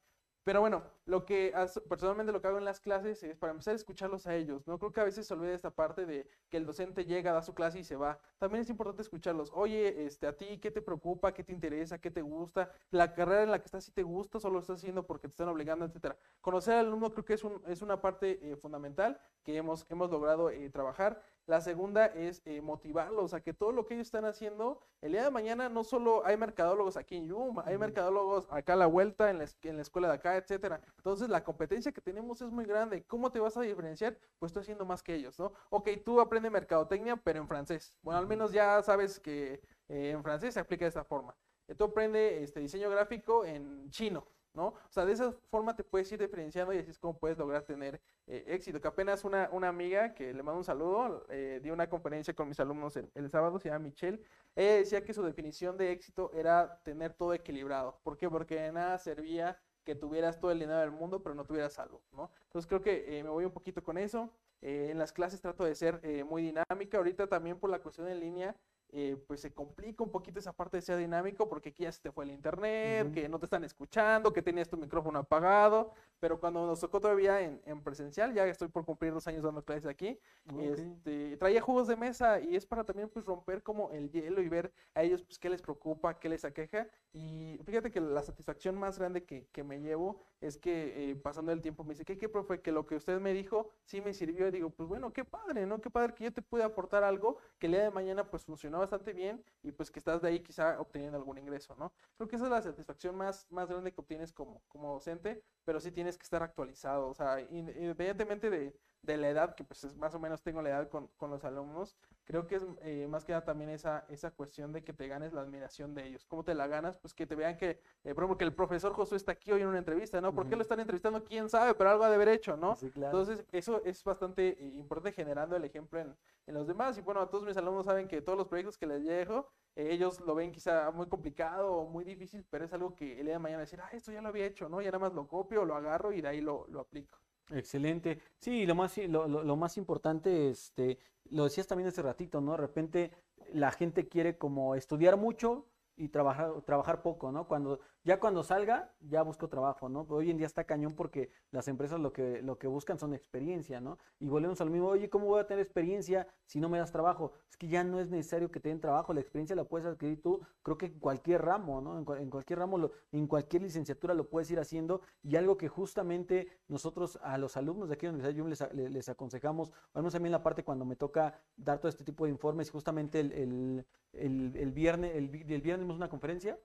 Pero bueno, lo que personalmente lo que hago en las clases es para empezar a escucharlos a ellos. No creo que a veces se olvide esta parte de que el docente llega, da su clase y se va. También es importante escucharlos. Oye, este, a ti, ¿qué te preocupa? ¿Qué te interesa? ¿Qué te gusta? La carrera en la que estás, si te gusta, solo lo estás haciendo porque te están obligando, etcétera. Conocer al alumno creo que es, un, es una parte eh, fundamental que hemos, hemos logrado eh, trabajar. La segunda es eh, motivarlos a que todo lo que ellos están haciendo, el día de mañana no solo hay mercadólogos aquí en Yuma, hay mercadólogos acá a la vuelta, en la, en la escuela de acá, etcétera. Entonces la competencia que tenemos es muy grande. ¿Cómo te vas a diferenciar? Pues estoy haciendo más que ellos, ¿no? Ok, tú aprendes mercadotecnia, pero en francés. Bueno, al menos ya sabes que eh, en francés se aplica de esta forma. Tú aprendes este, diseño gráfico en chino. ¿No? O sea, de esa forma te puedes ir diferenciando y así es como puedes lograr tener eh, éxito. Que apenas una, una amiga, que le mando un saludo, eh, dio una conferencia con mis alumnos el, sábado, se llama Michelle, ella decía que su definición de éxito era tener todo equilibrado. ¿Por qué? Porque de nada servía que tuvieras todo el dinero del mundo, pero no tuvieras salud, ¿no? Entonces creo que eh, me voy un poquito con eso. en las clases trato de ser muy dinámica. Ahorita también por la cuestión en línea, eh, pues se complica un poquito esa parte de ser dinámico porque aquí ya se te fue el internet, que no te están escuchando, que tenías tu micrófono apagado, pero cuando nos tocó todavía en, presencial, ya estoy por cumplir dos años dando clases aquí, este, traía juegos de mesa y es para también pues romper como el hielo y ver a ellos pues qué les preocupa, qué les aqueja y fíjate que la satisfacción más grande que, que me llevo es que eh, pasando el tiempo me dice, ¿qué, qué, profe? Que lo que usted me dijo sí me sirvió y digo, pues bueno, qué padre, ¿no? Qué padre que yo te pude aportar algo que el día de mañana pues funcionó bastante bien y pues que estás de ahí quizá obteniendo algún ingreso, ¿no? Creo que esa es la satisfacción más, más grande que obtienes como, como docente, pero sí tienes que estar actualizado, o sea, independientemente de, de la edad, que pues es más o menos tengo la edad con, con los alumnos, creo que es eh, más que nada también esa, esa cuestión de que te ganes la admiración de ellos. ¿Cómo te la ganas? Pues que te vean que, eh, por ejemplo, que el profesor Josué está aquí hoy en una entrevista, ¿no? ¿Por qué lo están entrevistando? ¿Quién sabe? Pero algo ha de haber hecho, ¿no? Entonces, eso es bastante eh, importante generando el ejemplo en, en, los demás. Y bueno, a todos mis alumnos saben que todos los proyectos que les dejo, ellos lo ven quizá muy complicado o muy difícil, pero es algo que el día de mañana decir, ah, esto ya lo había hecho, ¿no? Ya nada más lo copio, lo agarro y de ahí lo, lo aplico. Excelente. Sí, lo más, lo, lo, más importante, este, lo decías también hace ratito, ¿no? De repente la gente quiere como estudiar mucho y trabajar, trabajar poco, ¿no? Cuando ya cuando salga, ya busco trabajo, ¿no? Hoy en día está cañón porque las empresas lo que, lo que buscan son experiencia, ¿no? Y volvemos al mismo, oye, ¿cómo voy a tener experiencia si no me das trabajo? Es que ya no es necesario que te den trabajo, la experiencia la puedes adquirir tú, creo que en cualquier ramo, ¿no? En, cualquier ramo, lo, en cualquier licenciatura lo puedes ir haciendo y algo que justamente nosotros a los alumnos de aquí en la Universidad les, les, aconsejamos, mí en la parte cuando me toca dar todo este tipo de informes, justamente el, el, viernes, el, el viernes una conferencia,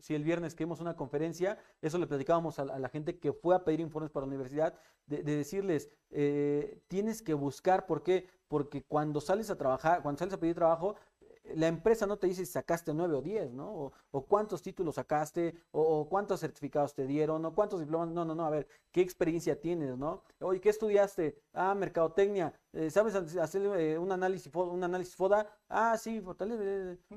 si el viernes que una conferencia, eso le platicábamos a, la gente que fue a pedir informes para la universidad, de, decirles, eh, tienes que buscar, ¿por qué? Porque cuando sales a trabajar, cuando sales a pedir trabajo, la empresa no te dice si sacaste nueve o diez, ¿no? O, cuántos títulos sacaste, o, cuántos certificados te dieron, o cuántos diplomas. No, no, no, a ver, ¿qué experiencia tienes, no? Oye, ¿qué estudiaste? Ah, mercadotecnia. Eh, ¿Sabes hacer eh, un, análisis, un análisis FODA? Ah, sí,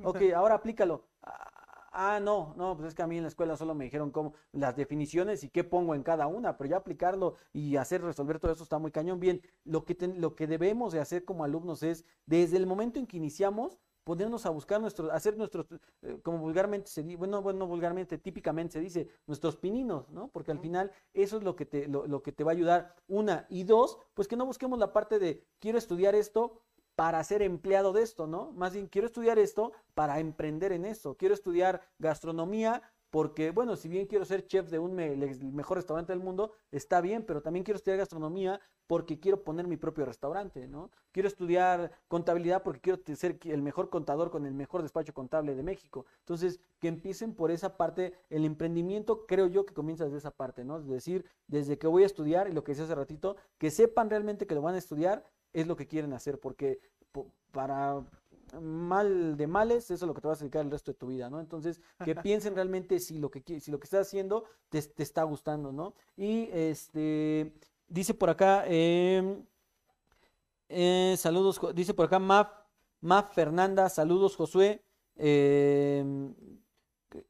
ok, ahora aplícalo. Ah, ah, no, no, pues es que a mí en la escuela solo me dijeron cómo las definiciones y qué pongo en cada una, pero ya aplicarlo y hacer resolver todo eso está muy cañón. Bien, lo que, lo que debemos de hacer como alumnos es, desde el momento en que iniciamos, ponernos a buscar nuestros, hacer nuestros, eh, como vulgarmente se dice, bueno, bueno, vulgarmente, típicamente se dice, nuestros pininos, ¿no? Porque al final eso es lo que te, lo, lo que te va a ayudar, una, y dos, pues que no busquemos la parte de quiero estudiar esto para ser empleado de esto, ¿no? Más bien quiero estudiar esto para emprender en eso, quiero estudiar gastronomía porque, bueno, si bien quiero ser chef de un mejor restaurante del mundo, está bien, pero también quiero estudiar gastronomía porque quiero poner mi propio restaurante, ¿no? Quiero estudiar contabilidad porque quiero ser el mejor contador con el mejor despacho contable de México. Entonces, que empiecen por esa parte, el emprendimiento creo yo que comienza desde esa parte, ¿no? Es decir, desde que voy a estudiar, y lo que decía hace ratito, que sepan realmente que lo van a estudiar, es lo que quieren hacer, porque para mal de males, eso es lo que te vas a dedicar el resto de tu vida, ¿no? Entonces, que piensen realmente si lo que, si lo que estás haciendo te, está gustando, ¿no? Y este, dice por acá, em, eh, saludos, dice por acá Maf, Maf Fernanda, saludos Josué. Eh,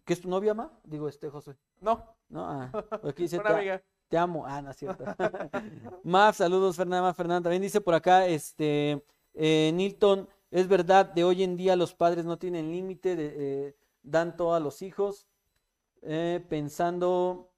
¿Qué es tu novia, Ma? Digo, este, Josué. No. No, ah, aquí dice, te, te, amo. Ah, no es cierto. Maf, saludos, Fernanda, Maf Fernanda. También dice por acá, este, eh, Nilton, Es verdad, de hoy en día los padres no tienen límite, eh, dan todo a los hijos, eh, pensando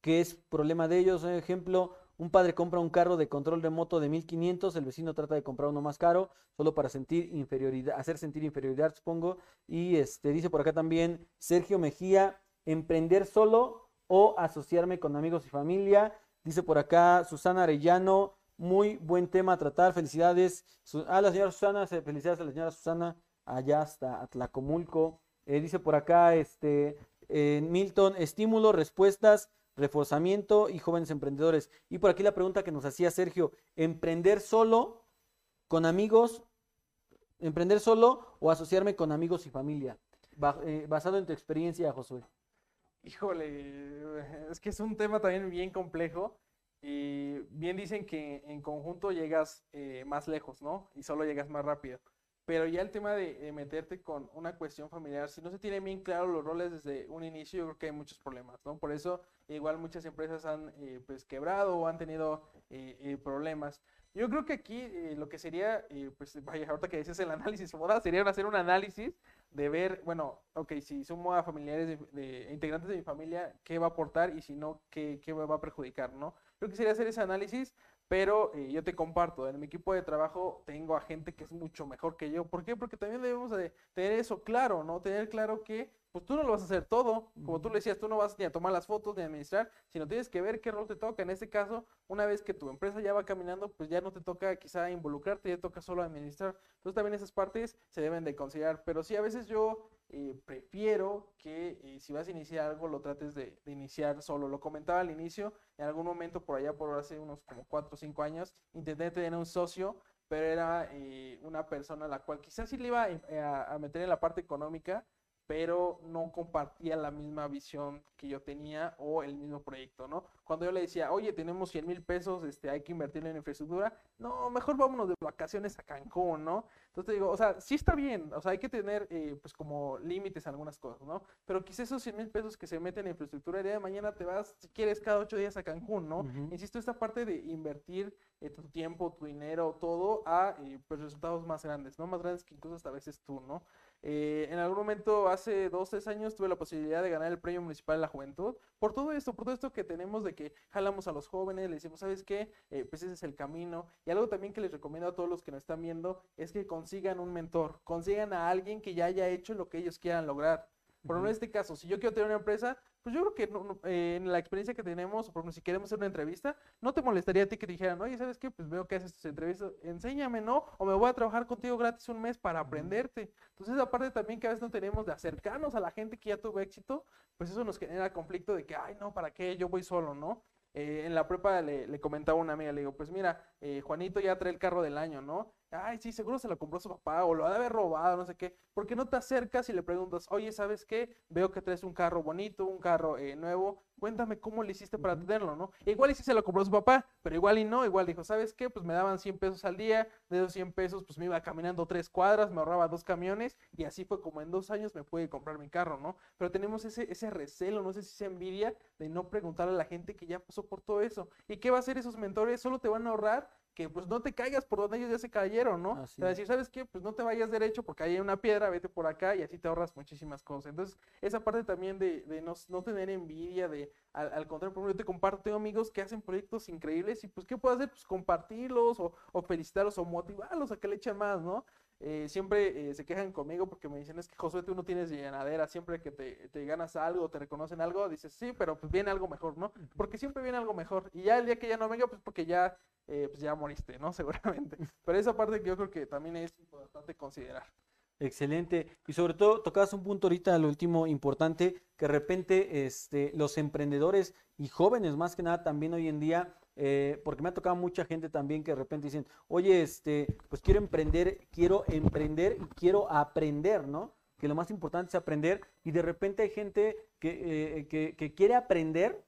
que es problema de ellos. Ejemplo, un padre compra un carro de control remoto de 1500, el vecino trata de comprar uno más caro, solo para sentir inferioridad, hacer sentir inferioridad, supongo. Y este dice por acá también Sergio Mejía, emprender solo o asociarme con amigos y familia. Dice por acá Susana Arellano, muy buen tema a tratar. Felicidades a la señora Susana, felicidades a la señora Susana allá hasta Atlacomulco. Eh, dice por acá este eh, Milton, estímulo, respuestas reforzamiento y jóvenes emprendedores. Y por aquí la pregunta que nos hacía Sergio, ¿emprender solo con amigos? ¿Emprender solo o asociarme con amigos y familia? Eh, basado en tu experiencia, Josué. Híjole, es que es un tema también bien complejo. Y bien dicen que en conjunto llegas eh, más lejos, ¿no? Y solo llegas más rápido. Pero ya el tema de, meterte con una cuestión familiar, si no se tiene bien claro los roles desde un inicio, yo creo que hay muchos problemas, ¿no? Por eso igual muchas empresas han eh, pues quebrado o han tenido eh, eh, problemas. Yo creo que aquí lo que sería, pues vaya, ahorita que dices el análisis moda, sería hacer un análisis de ver, bueno, ok, si sumo a familiares de, integrantes de mi familia, ¿qué va a aportar? Y si no, ¿qué, qué va a perjudicar, no? Creo que sería hacer ese análisis pero eh, yo te comparto, en mi equipo de trabajo tengo a gente que es mucho mejor que yo. ¿Por qué? Porque también debemos de tener eso claro, ¿no? Tener claro que pues tú no lo vas a hacer todo. Como tú le decías, tú no vas ni a tomar las fotos ni a administrar, sino tienes que ver qué rol te toca. En este caso, una vez que tu empresa ya va caminando, pues ya no te toca quizá involucrarte, ya toca solo administrar. Entonces también esas partes se deben de considerar. Pero sí, a veces yo eh, prefiero que eh, si vas a iniciar algo lo trates de, iniciar solo. Lo comentaba al inicio, en algún momento por allá, por hace unos como 4 o 5 años, intenté tener un socio, pero era eh, una persona a la cual quizás sí le iba a meter en la parte económica, pero no compartía la misma visión que yo tenía o el mismo proyecto, ¿no? Cuando yo le decía, oye, tenemos 100 mil pesos, este, hay que invertir en infraestructura, no, mejor vámonos de vacaciones a Cancún, ¿no? Entonces te digo, o sea, sí está bien, o sea, hay que tener, eh, pues, como límites a algunas cosas, ¿no? Pero quizás esos 100 mil pesos que se meten en infraestructura, el día de mañana te vas, si quieres, cada ocho días a Cancún, ¿no? Insisto, esta parte de invertir eh, tu tiempo, tu dinero, todo a, eh, pues, resultados más grandes, ¿no? Más grandes que incluso hasta a veces tú, ¿no? Eh, en algún momento, hace dos, tres años, tuve la posibilidad de ganar el Premio Municipal de la Juventud. Por todo esto, por todo esto que tenemos de que jalamos a los jóvenes, le decimos, ¿sabes qué? Eh, pues ese es el camino. Y algo también que les recomiendo a todos los que nos están viendo es que consigan un mentor, consigan a alguien que ya haya hecho lo que ellos quieran lograr. Por ejemplo, en este caso, si yo quiero tener una empresa, pues yo creo que eh, en la experiencia que tenemos, o por ejemplo, si queremos hacer una entrevista, no te molestaría a ti que te dijeran, oye, ¿sabes qué? Pues veo que haces tus entrevistas, enséñame, ¿no? O me voy a trabajar contigo gratis un mes para aprenderte. Entonces, aparte también que a veces no tenemos de acercarnos a la gente que ya tuvo éxito, pues eso nos genera conflicto de que, ay, no, ¿para qué? Yo voy solo, ¿no? Eh, en la prepa le, le, comentaba a una amiga, le digo, pues mira, eh, Juanito ya trae el carro del año, ¿no? Ay, sí, seguro se lo compró su papá o lo ha de haber robado, no sé qué. ¿Por qué no te acercas y le preguntas, oye, ¿sabes qué? Veo que traes un carro bonito, un carro eh, nuevo, cuéntame cómo le hiciste para tenerlo, ¿no? Igual y sí se lo compró su papá, pero igual y no, igual dijo, ¿sabes qué? Pues me daban 100 pesos al día, de esos 100 pesos pues me iba caminando tres cuadras, me ahorraba dos camiones y así fue como en dos años me pude comprar mi carro, ¿no? Pero tenemos ese, ese recelo, no sé si se envidia de no preguntarle a la gente que ya pasó por todo eso. ¿Y qué va a hacer esos mentores? Solo te van a ahorrar que pues no te caigas por donde ellos ya se cayeron, ¿no? Así. decir, ¿sabes qué? Pues no te vayas derecho porque hay una piedra, vete por acá y así te ahorras muchísimas cosas. Entonces, esa parte también de, de no, no, tener envidia, de al, contrario, por ejemplo, yo te comparto, tengo amigos que hacen proyectos increíbles y pues, ¿qué puedo hacer? Pues compartirlos o, o felicitarlos o motivarlos a que le echen más, ¿no? Eh, siempre eh, se quejan conmigo porque me dicen, es que Josué, tú no tienes llenadera, siempre que te, te, ganas algo, te reconocen algo, dices, sí, pero pues viene algo mejor, ¿no? Porque siempre viene algo mejor. Y ya el día que ya no venga, pues porque ya, eh, pues ya moriste, ¿no? Seguramente. Pero esa parte que yo creo que también es importante considerar. Excelente. Y sobre todo, tocabas un punto ahorita, lo último importante, que de repente este, los emprendedores y jóvenes más que nada también hoy en día eh, porque me ha tocado mucha gente también que de repente dicen, oye, este, pues quiero emprender, quiero emprender y quiero aprender, ¿no? Que lo más importante es aprender y de repente hay gente que, eh, que, quiere aprender,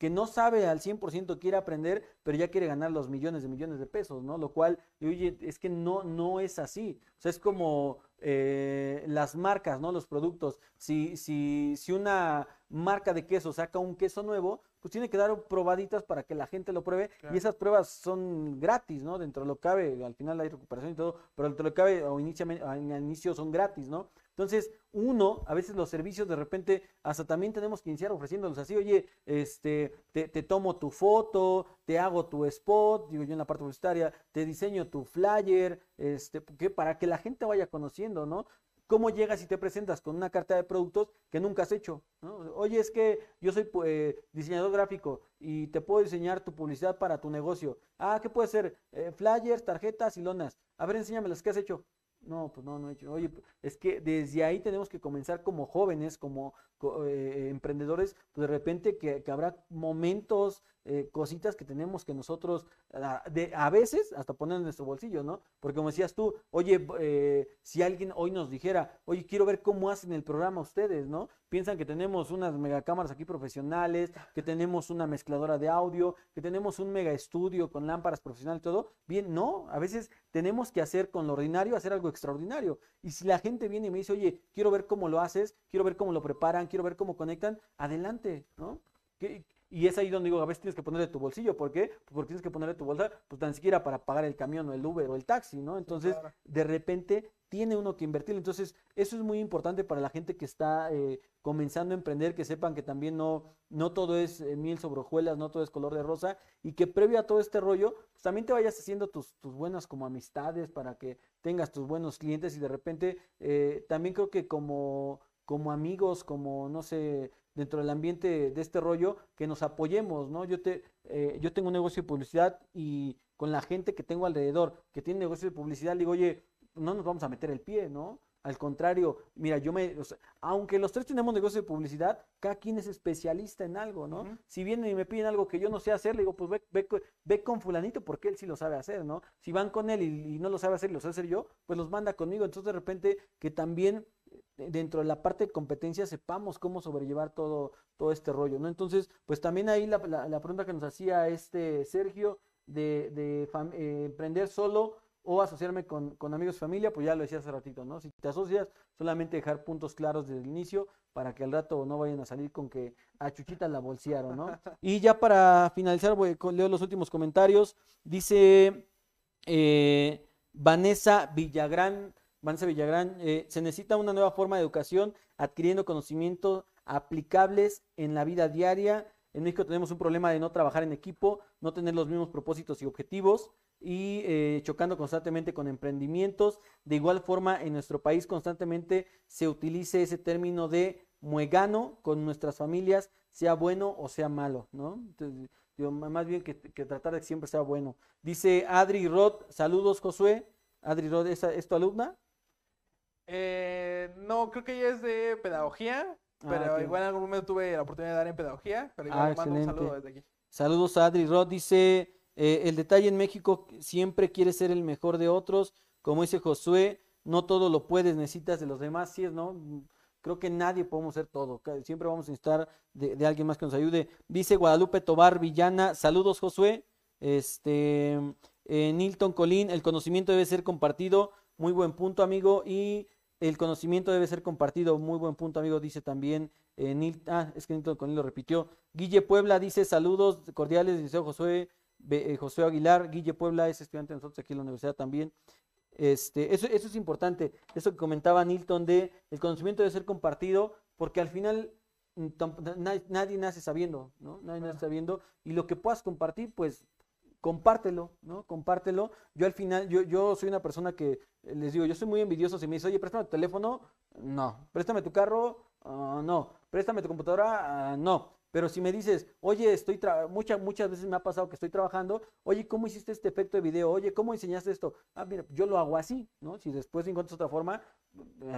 que no sabe al 100%, quiere aprender, pero ya quiere ganar los millones de millones de pesos, ¿no? Lo cual, oye, es que no, no es así. O sea, es como eh, las marcas, ¿no? Los productos. Si, si, si una marca de queso saca un queso nuevo, pues tiene que dar probaditas para que la gente lo pruebe y esas pruebas son gratis, ¿no? Dentro de lo que cabe, al final hay recuperación y todo, pero dentro de lo que cabe o inicialmente, al inicio son gratis, ¿no? Entonces, uno, a veces los servicios de repente, hasta también tenemos que iniciar ofreciéndolos así, oye, este, te, te tomo tu foto, te hago tu spot, digo yo en la parte publicitaria, te diseño tu flyer, este, que para que la gente vaya conociendo, ¿no? ¿Cómo llegas y te presentas con una carta de productos que nunca has hecho? ¿no? Oye, es que yo soy eh, diseñador gráfico y te puedo diseñar tu publicidad para tu negocio. Ah, ¿qué puede ser? Eh, flyers, tarjetas y lonas. A ver, enséñame las que has hecho. No, pues no, no he hecho. Oye, es que desde ahí tenemos que comenzar como jóvenes, como eh, emprendedores, pues de repente que, habrá momentos, eh, cositas que tenemos que nosotros, a, de, a veces, hasta poner en nuestro bolsillo, ¿no? Porque como decías tú, oye, eh, si alguien hoy nos dijera, oye, quiero ver cómo hacen el programa ustedes, ¿no? Piensan que tenemos unas megacámaras aquí profesionales, que tenemos una mezcladora de audio, que tenemos un mega estudio con lámparas profesionales y todo. Bien, no, a veces tenemos que hacer con lo ordinario, hacer algo extraordinario. Y si la gente viene y me dice, oye, quiero ver cómo lo haces, quiero ver cómo lo preparan, quiero ver cómo conectan, adelante, ¿no? Y es ahí donde digo, a veces tienes que ponerle tu bolsillo. ¿Por qué? Pues porque tienes que ponerle tu bolsa, pues tan siquiera para pagar el camión o el Uber o el taxi, ¿no? Entonces, de repente tiene uno que invertir. Entonces, eso es muy importante para la gente que está eh, comenzando a emprender, que sepan que también no, no todo es eh, miel sobre hojuelas, no todo es color de rosa, y que previo a todo este rollo, pues también te vayas haciendo tus, tus buenas como amistades para que tengas tus buenos clientes y de repente eh, también creo que como, como amigos, como, no sé, dentro del ambiente de este rollo, que nos apoyemos, ¿no? Yo, te, eh, yo tengo un negocio de publicidad y con la gente que tengo alrededor que tiene negocio de publicidad, digo, oye, no nos vamos a meter el pie, ¿no? Al contrario, mira, yo me, aunque los tres tenemos negocio de publicidad, cada quien es especialista en algo, ¿no? Si vienen y me piden algo que yo no sé hacer, le digo, pues ve, ve, ve con fulanito porque él sí lo sabe hacer, ¿no? Si van con él y, y, no lo sabe hacer y lo sé hacer yo, pues los manda conmigo. Entonces de repente que también dentro de la parte de competencia sepamos cómo sobrellevar todo, todo este rollo, ¿no? Entonces, pues también ahí la, la, pregunta que nos hacía este Sergio de, de eh, emprender solo o asociarme con, con, amigos y familia, pues ya lo decía hace ratito, ¿no? Si te asocias, solamente dejar puntos claros desde el inicio para que al rato no vayan a salir con que a Chuchita la bolsearon, ¿no? Y ya para finalizar, voy, leo los últimos comentarios. Dice eh, Vanessa Villagrán, Vanessa Villagrán, eh, se necesita una nueva forma de educación adquiriendo conocimientos aplicables en la vida diaria. En México tenemos un problema de no trabajar en equipo, no tener los mismos propósitos y objetivos y eh, chocando constantemente con emprendimientos. De igual forma, en nuestro país constantemente se utilice ese término de muegano con nuestras familias, sea bueno o sea malo, ¿no? Entonces, más bien que, tratar de que siempre sea bueno. Dice Adri Roth, saludos Josué. Adri Roth, ¿es tu alumna? Eh, no, creo que ella es de pedagogía, ah, pero igual en algún momento tuve la oportunidad de dar en pedagogía, pero igual ah, mando un saludo desde aquí. Saludos a Adri. Rod, dice, eh, el detalle en México siempre quiere ser el mejor de otros, como dice Josué, no todo lo puedes, necesitas de los demás, sí es, ¿no? Creo que nadie podemos ser todo, siempre vamos a necesitar de, de alguien más que nos ayude. Dice Guadalupe Tobar Villana, saludos Josué, este, eh, Nilton Colín, el conocimiento debe ser compartido, muy buen punto amigo, y el conocimiento debe ser compartido. Muy buen punto, amigo, dice también eh, Ah, es que Nilton con él lo repitió. Guille Puebla dice saludos cordiales, dice Josué, eh, José Aguilar. Guille Puebla es estudiante de nosotros aquí en la universidad también. Este, eso, eso es importante. Eso que comentaba Nilton de el conocimiento debe ser compartido, porque al final mm, nadie, nadie nace sabiendo, ¿no? Nadie nace sabiendo. Y lo que puedas compartir, pues compártelo, ¿no? Compártelo. Yo al final, yo, yo soy una persona que eh, les digo, yo soy muy envidioso. Si me dice, oye, préstame tu teléfono, no. Préstame tu carro, uh, no. Préstame tu computadora, uh, no. Pero si me dices, oye, estoy muchas, muchas veces me ha pasado que estoy trabajando, oye, ¿cómo hiciste este efecto de video? Oye, ¿cómo enseñaste esto? Ah, mira, yo lo hago así, ¿no? Si después encuentras otra forma,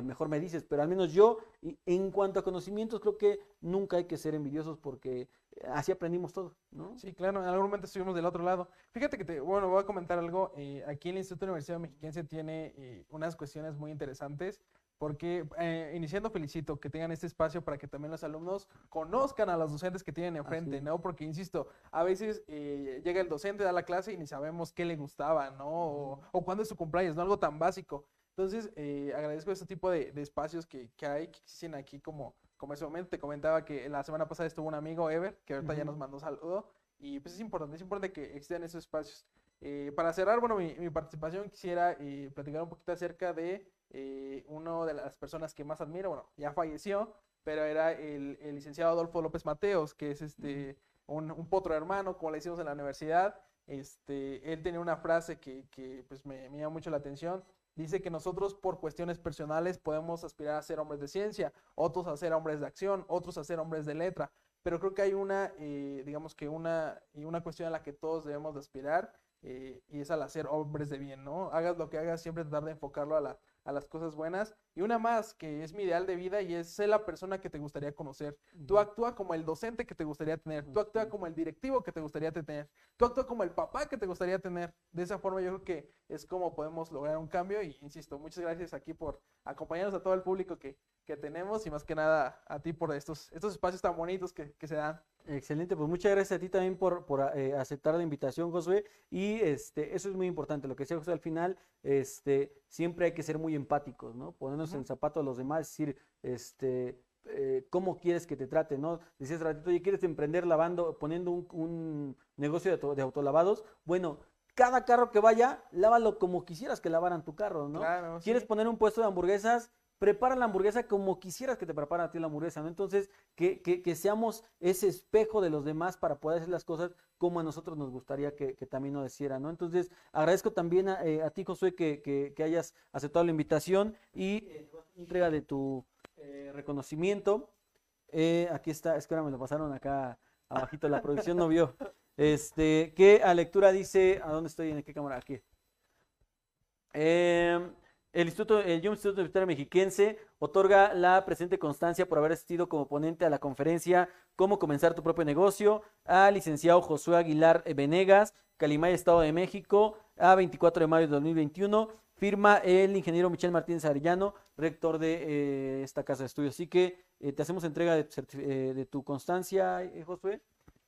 mejor me dices, pero al menos yo, en cuanto a conocimientos, creo que nunca hay que ser envidiosos porque así aprendimos todo, ¿no? Sí, claro, en algún momento estuvimos del otro lado. Fíjate que, te, bueno, voy a comentar algo. Eh, aquí el Instituto Universidad Mexiquense tiene eh, unas cuestiones muy interesantes porque eh, iniciando felicito que tengan este espacio para que también los alumnos conozcan a los docentes que tienen enfrente, ¿no? Porque, insisto, a veces eh, llega el docente, da la clase y ni sabemos qué le gustaba, ¿no? O, o cuándo es su cumpleaños, ¿no? Algo tan básico. Entonces, eh, agradezco este tipo de, de espacios que, que, hay, que existen aquí como, como ese momento. Te comentaba que la semana pasada estuvo un amigo, Ever, que ahorita uh -huh. ya nos mandó saludo. Y pues es importante, es importante que existan esos espacios. Eh, para cerrar, bueno, mi, mi participación quisiera eh, platicar un poquito acerca de eh, una de las personas que más admiro, bueno, ya falleció, pero era el, el licenciado Adolfo López Mateos, que es este, un, un, potro hermano, como le decimos en la universidad. Este, él tenía una frase que, que pues me, me llama mucho la atención. Dice que nosotros por cuestiones personales podemos aspirar a ser hombres de ciencia, otros a ser hombres de acción, otros a ser hombres de letra, pero creo que hay una, eh, digamos que una, una cuestión a la que todos debemos de aspirar eh, y es al hacer hombres de bien, ¿no? Hagas lo que hagas, siempre tratar de enfocarlo a, la, a las cosas buenas. Y una más, que es mi ideal de vida y es ser la persona que te gustaría conocer. Tú actúa como el docente que te gustaría tener, tú actúa como el directivo que te gustaría tener, tú actúa como el papá que te gustaría tener. De esa forma yo creo que es como podemos lograr un cambio y insisto, muchas gracias aquí por acompañarnos a todo el público que, que tenemos y más que nada a ti por estos, estos espacios tan bonitos que, que se dan. Excelente, pues muchas gracias a ti también por, por eh, aceptar la invitación, Josué. Y este, eso es muy importante, lo que decía José al final, este, siempre hay que ser muy empáticos, ¿no? Ponernos en el zapato de los demás, decir, este, eh, cómo quieres que te trate, ¿no? Decías ratito, oye, ¿quieres emprender lavando, poniendo un, un negocio de, de, autolavados? Bueno, cada carro que vaya, lávalo como quisieras que lavaran tu carro, ¿no? Claro, ¿Quieres sí. poner un puesto de hamburguesas? Prepara la hamburguesa como quisieras que te prepara a ti la hamburguesa, ¿no? Entonces, que, que, seamos ese espejo de los demás para poder hacer las cosas como a nosotros nos gustaría que, también nos hicieran, ¿no? Entonces, agradezco también a, eh, a ti, Josué, que, hayas aceptado la invitación y eh, entrega de tu eh, reconocimiento. Aquí está, es que ahora me lo pasaron acá abajito, la producción no vio. Este, que a lectura dice, ¿a dónde estoy? ¿En qué cámara? Aquí. El Instituto, el Instituto Universitario Mexiquense otorga la presente constancia por haber asistido como ponente a la conferencia Cómo comenzar tu propio negocio al licenciado Josué Aguilar Venegas, Calimay, Estado de México, a 24 de mayo de 2021. Firma el ingeniero Michel Martínez Arellano, rector de eh, esta casa de estudios. Así que eh, te hacemos entrega de, eh, de tu constancia, Josué.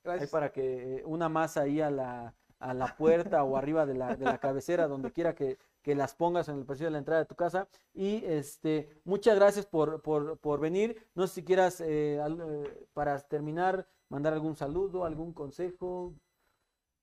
Gracias. Ahí para que una más ahí a la, a la puerta o arriba de la, de la cabecera, donde quiera que, que, las pongas en el precio de la entrada de tu casa. Y este, muchas gracias por, por, por venir. No sé si quieras, eh, al, para terminar, mandar algún saludo, algún consejo.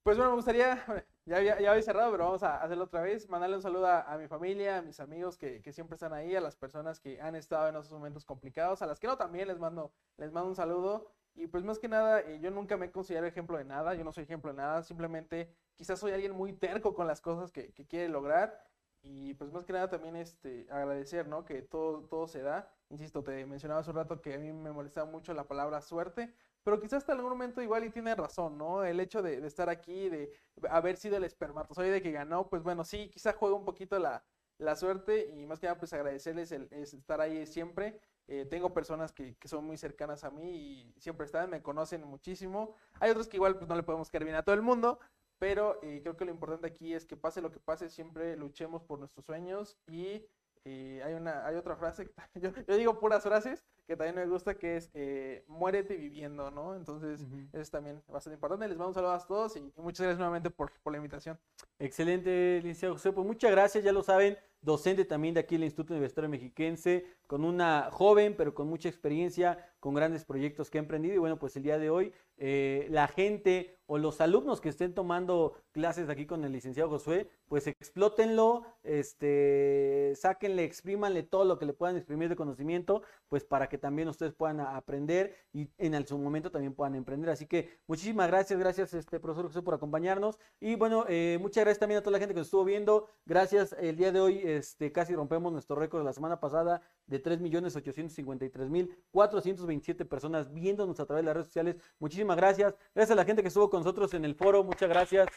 Pues bueno, me gustaría, ya, ya, ya había cerrado, pero vamos a hacerlo otra vez. Mandarle un saludo a, a mi familia, a mis amigos que, que, siempre están ahí, a las personas que han estado en esos momentos complicados, a las que no también les mando, les mando un saludo. Y pues más que nada, eh, yo nunca me considero ejemplo de nada, yo no soy ejemplo de nada, simplemente quizás soy alguien muy terco con las cosas que, que quiere lograr. Y pues más que nada también este, agradecer, ¿no? Que todo, todo se da. Insisto, te mencionaba hace un rato que a mí me molestaba mucho la palabra suerte, pero quizás hasta algún momento igual y tiene razón, ¿no? El hecho de, de, estar aquí, de haber sido el espermatozoide que ganó, pues bueno, sí, quizás juega un poquito la, la suerte y más que nada pues agradecerles el, el estar ahí siempre. Eh, tengo personas que, que, son muy cercanas a mí y siempre están, me conocen muchísimo. Hay otros que igual pues no le podemos caer bien a todo el mundo, pero eh, creo que lo importante aquí es que pase lo que pase, siempre luchemos por nuestros sueños y eh, hay, una, hay otra frase, que, yo, yo, digo puras frases que también me gusta, que es eh, muérete viviendo, ¿no? Entonces, uh -huh. eso es también bastante importante. Les mando un saludo a todos y, y muchas gracias nuevamente por, por, la invitación. Excelente, licenciado José. Pues muchas gracias, ya lo saben, docente también de aquí del Instituto Universitario Mexiquense, con una joven, pero con mucha experiencia, con grandes proyectos que ha emprendido. Y bueno, pues el día de hoy, eh, la gente o los alumnos que estén tomando clases aquí con el licenciado Josué, pues explótenlo, este, sáquenle, exprímanle todo lo que le puedan exprimir de conocimiento, pues para que también ustedes puedan aprender y en su momento también puedan emprender. Así que muchísimas gracias, gracias este profesor José por acompañarnos. Y bueno, eh, muchas gracias también a toda la gente que nos estuvo viendo. Gracias, el día de hoy este, casi rompemos nuestro récord de la semana pasada de 3.853.427 personas viéndonos a través de las redes sociales. Muchísimas gracias. Gracias a la gente que estuvo con nosotros en el foro. Muchas gracias.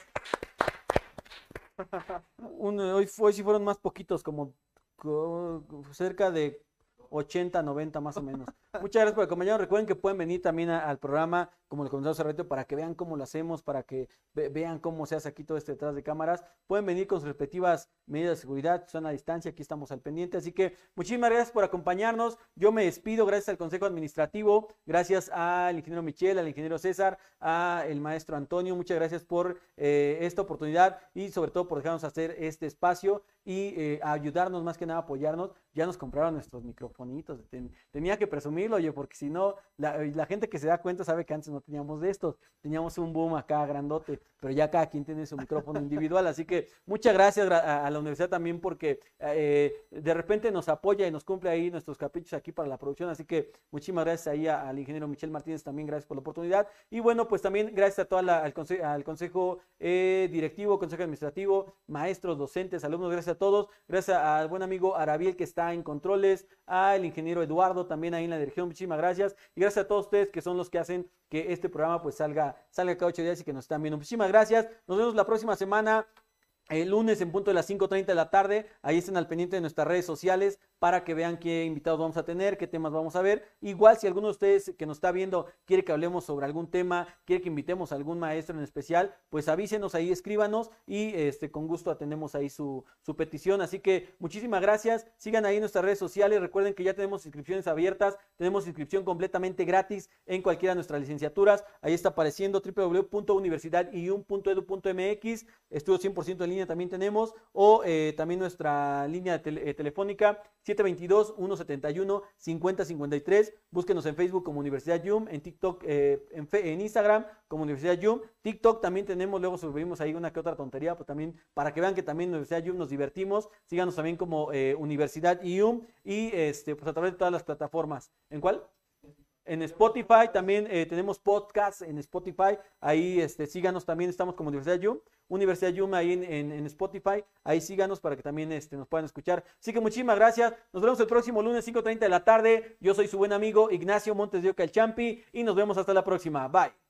Un, hoy, hoy sí fueron más poquitos, como cerca de 80, 90 más o menos. Muchas gracias por acompañarnos. Recuerden que pueden venir también al programa, como les comentamos hace rato, para que vean cómo lo hacemos, para que ve- vean cómo se hace aquí todo este detrás de cámaras. Pueden venir con sus respectivas medidas de seguridad, son a distancia, aquí estamos al pendiente. Así que muchísimas gracias por acompañarnos. Yo me despido, gracias al Consejo Administrativo, gracias al ingeniero Michel, al ingeniero César, al maestro Antonio. Muchas gracias por eh, esta oportunidad y sobre todo por dejarnos hacer este espacio y eh, ayudarnos más que nada a apoyarnos. Ya nos compraron nuestros microfonitos. ten- tenía que oye, porque si no, la, la gente que se da cuenta sabe que antes no teníamos de estos. Teníamos un boom acá grandote, pero ya cada quien tiene su micrófono individual. Así que muchas gracias gra- a, la universidad también porque eh, de repente nos apoya y nos cumple ahí nuestros caprichos aquí para la producción. Así que muchísimas gracias ahí al ingeniero Michel Martínez también, gracias por la oportunidad. Y bueno, pues también gracias a toda la- al consejo eh, directivo, consejo administrativo, maestros, docentes, alumnos, gracias a todos. Gracias al buen amigo Arabiel que está en controles, al ingeniero Eduardo también ahí en la dirección, muchísimas gracias. Y gracias a todos ustedes que son los que hacen que este programa pues salga, salga cada ocho días y que nos están viendo. Muchísimas gracias. Nos vemos la próxima semana. El lunes en punto de las 5.30 de la tarde, ahí estén al pendiente de nuestras redes sociales para que vean qué invitados vamos a tener, qué temas vamos a ver. Igual si alguno de ustedes que nos está viendo quiere que hablemos sobre algún tema, quiere que invitemos a algún maestro en especial, pues avísenos ahí, escríbanos y este, con gusto atendemos ahí su, petición. Así que muchísimas gracias, sigan ahí nuestras redes sociales, recuerden que ya tenemos inscripciones abiertas, tenemos inscripción completamente gratis en cualquiera de nuestras licenciaturas. Ahí está apareciendo www.universidadium.edu.mx, estudio 100% en línea también tenemos, o eh, también nuestra línea eh, telefónica 722-171-5053. Búsquenos en Facebook como Universidad Yum, en TikTok, eh, en, fe- en Instagram como Universidad Yum. TikTok también tenemos, luego subimos ahí una que otra tontería, pues también para que vean que también Universidad Yum nos divertimos. Síganos también como eh, Universidad Yum y este, pues a través de todas las plataformas. ¿En cuál? En Spotify también eh, tenemos podcasts en Spotify. Ahí este, síganos también, estamos como Universidad Yum. Universidad Yum ahí en, en- en Spotify. Ahí síganos para que también este, nos puedan escuchar. Así que muchísimas gracias. Nos vemos el próximo lunes 5.30 de la tarde. Yo soy su buen amigo Ignacio Montes de Oca el Champi y nos vemos hasta la próxima. Bye.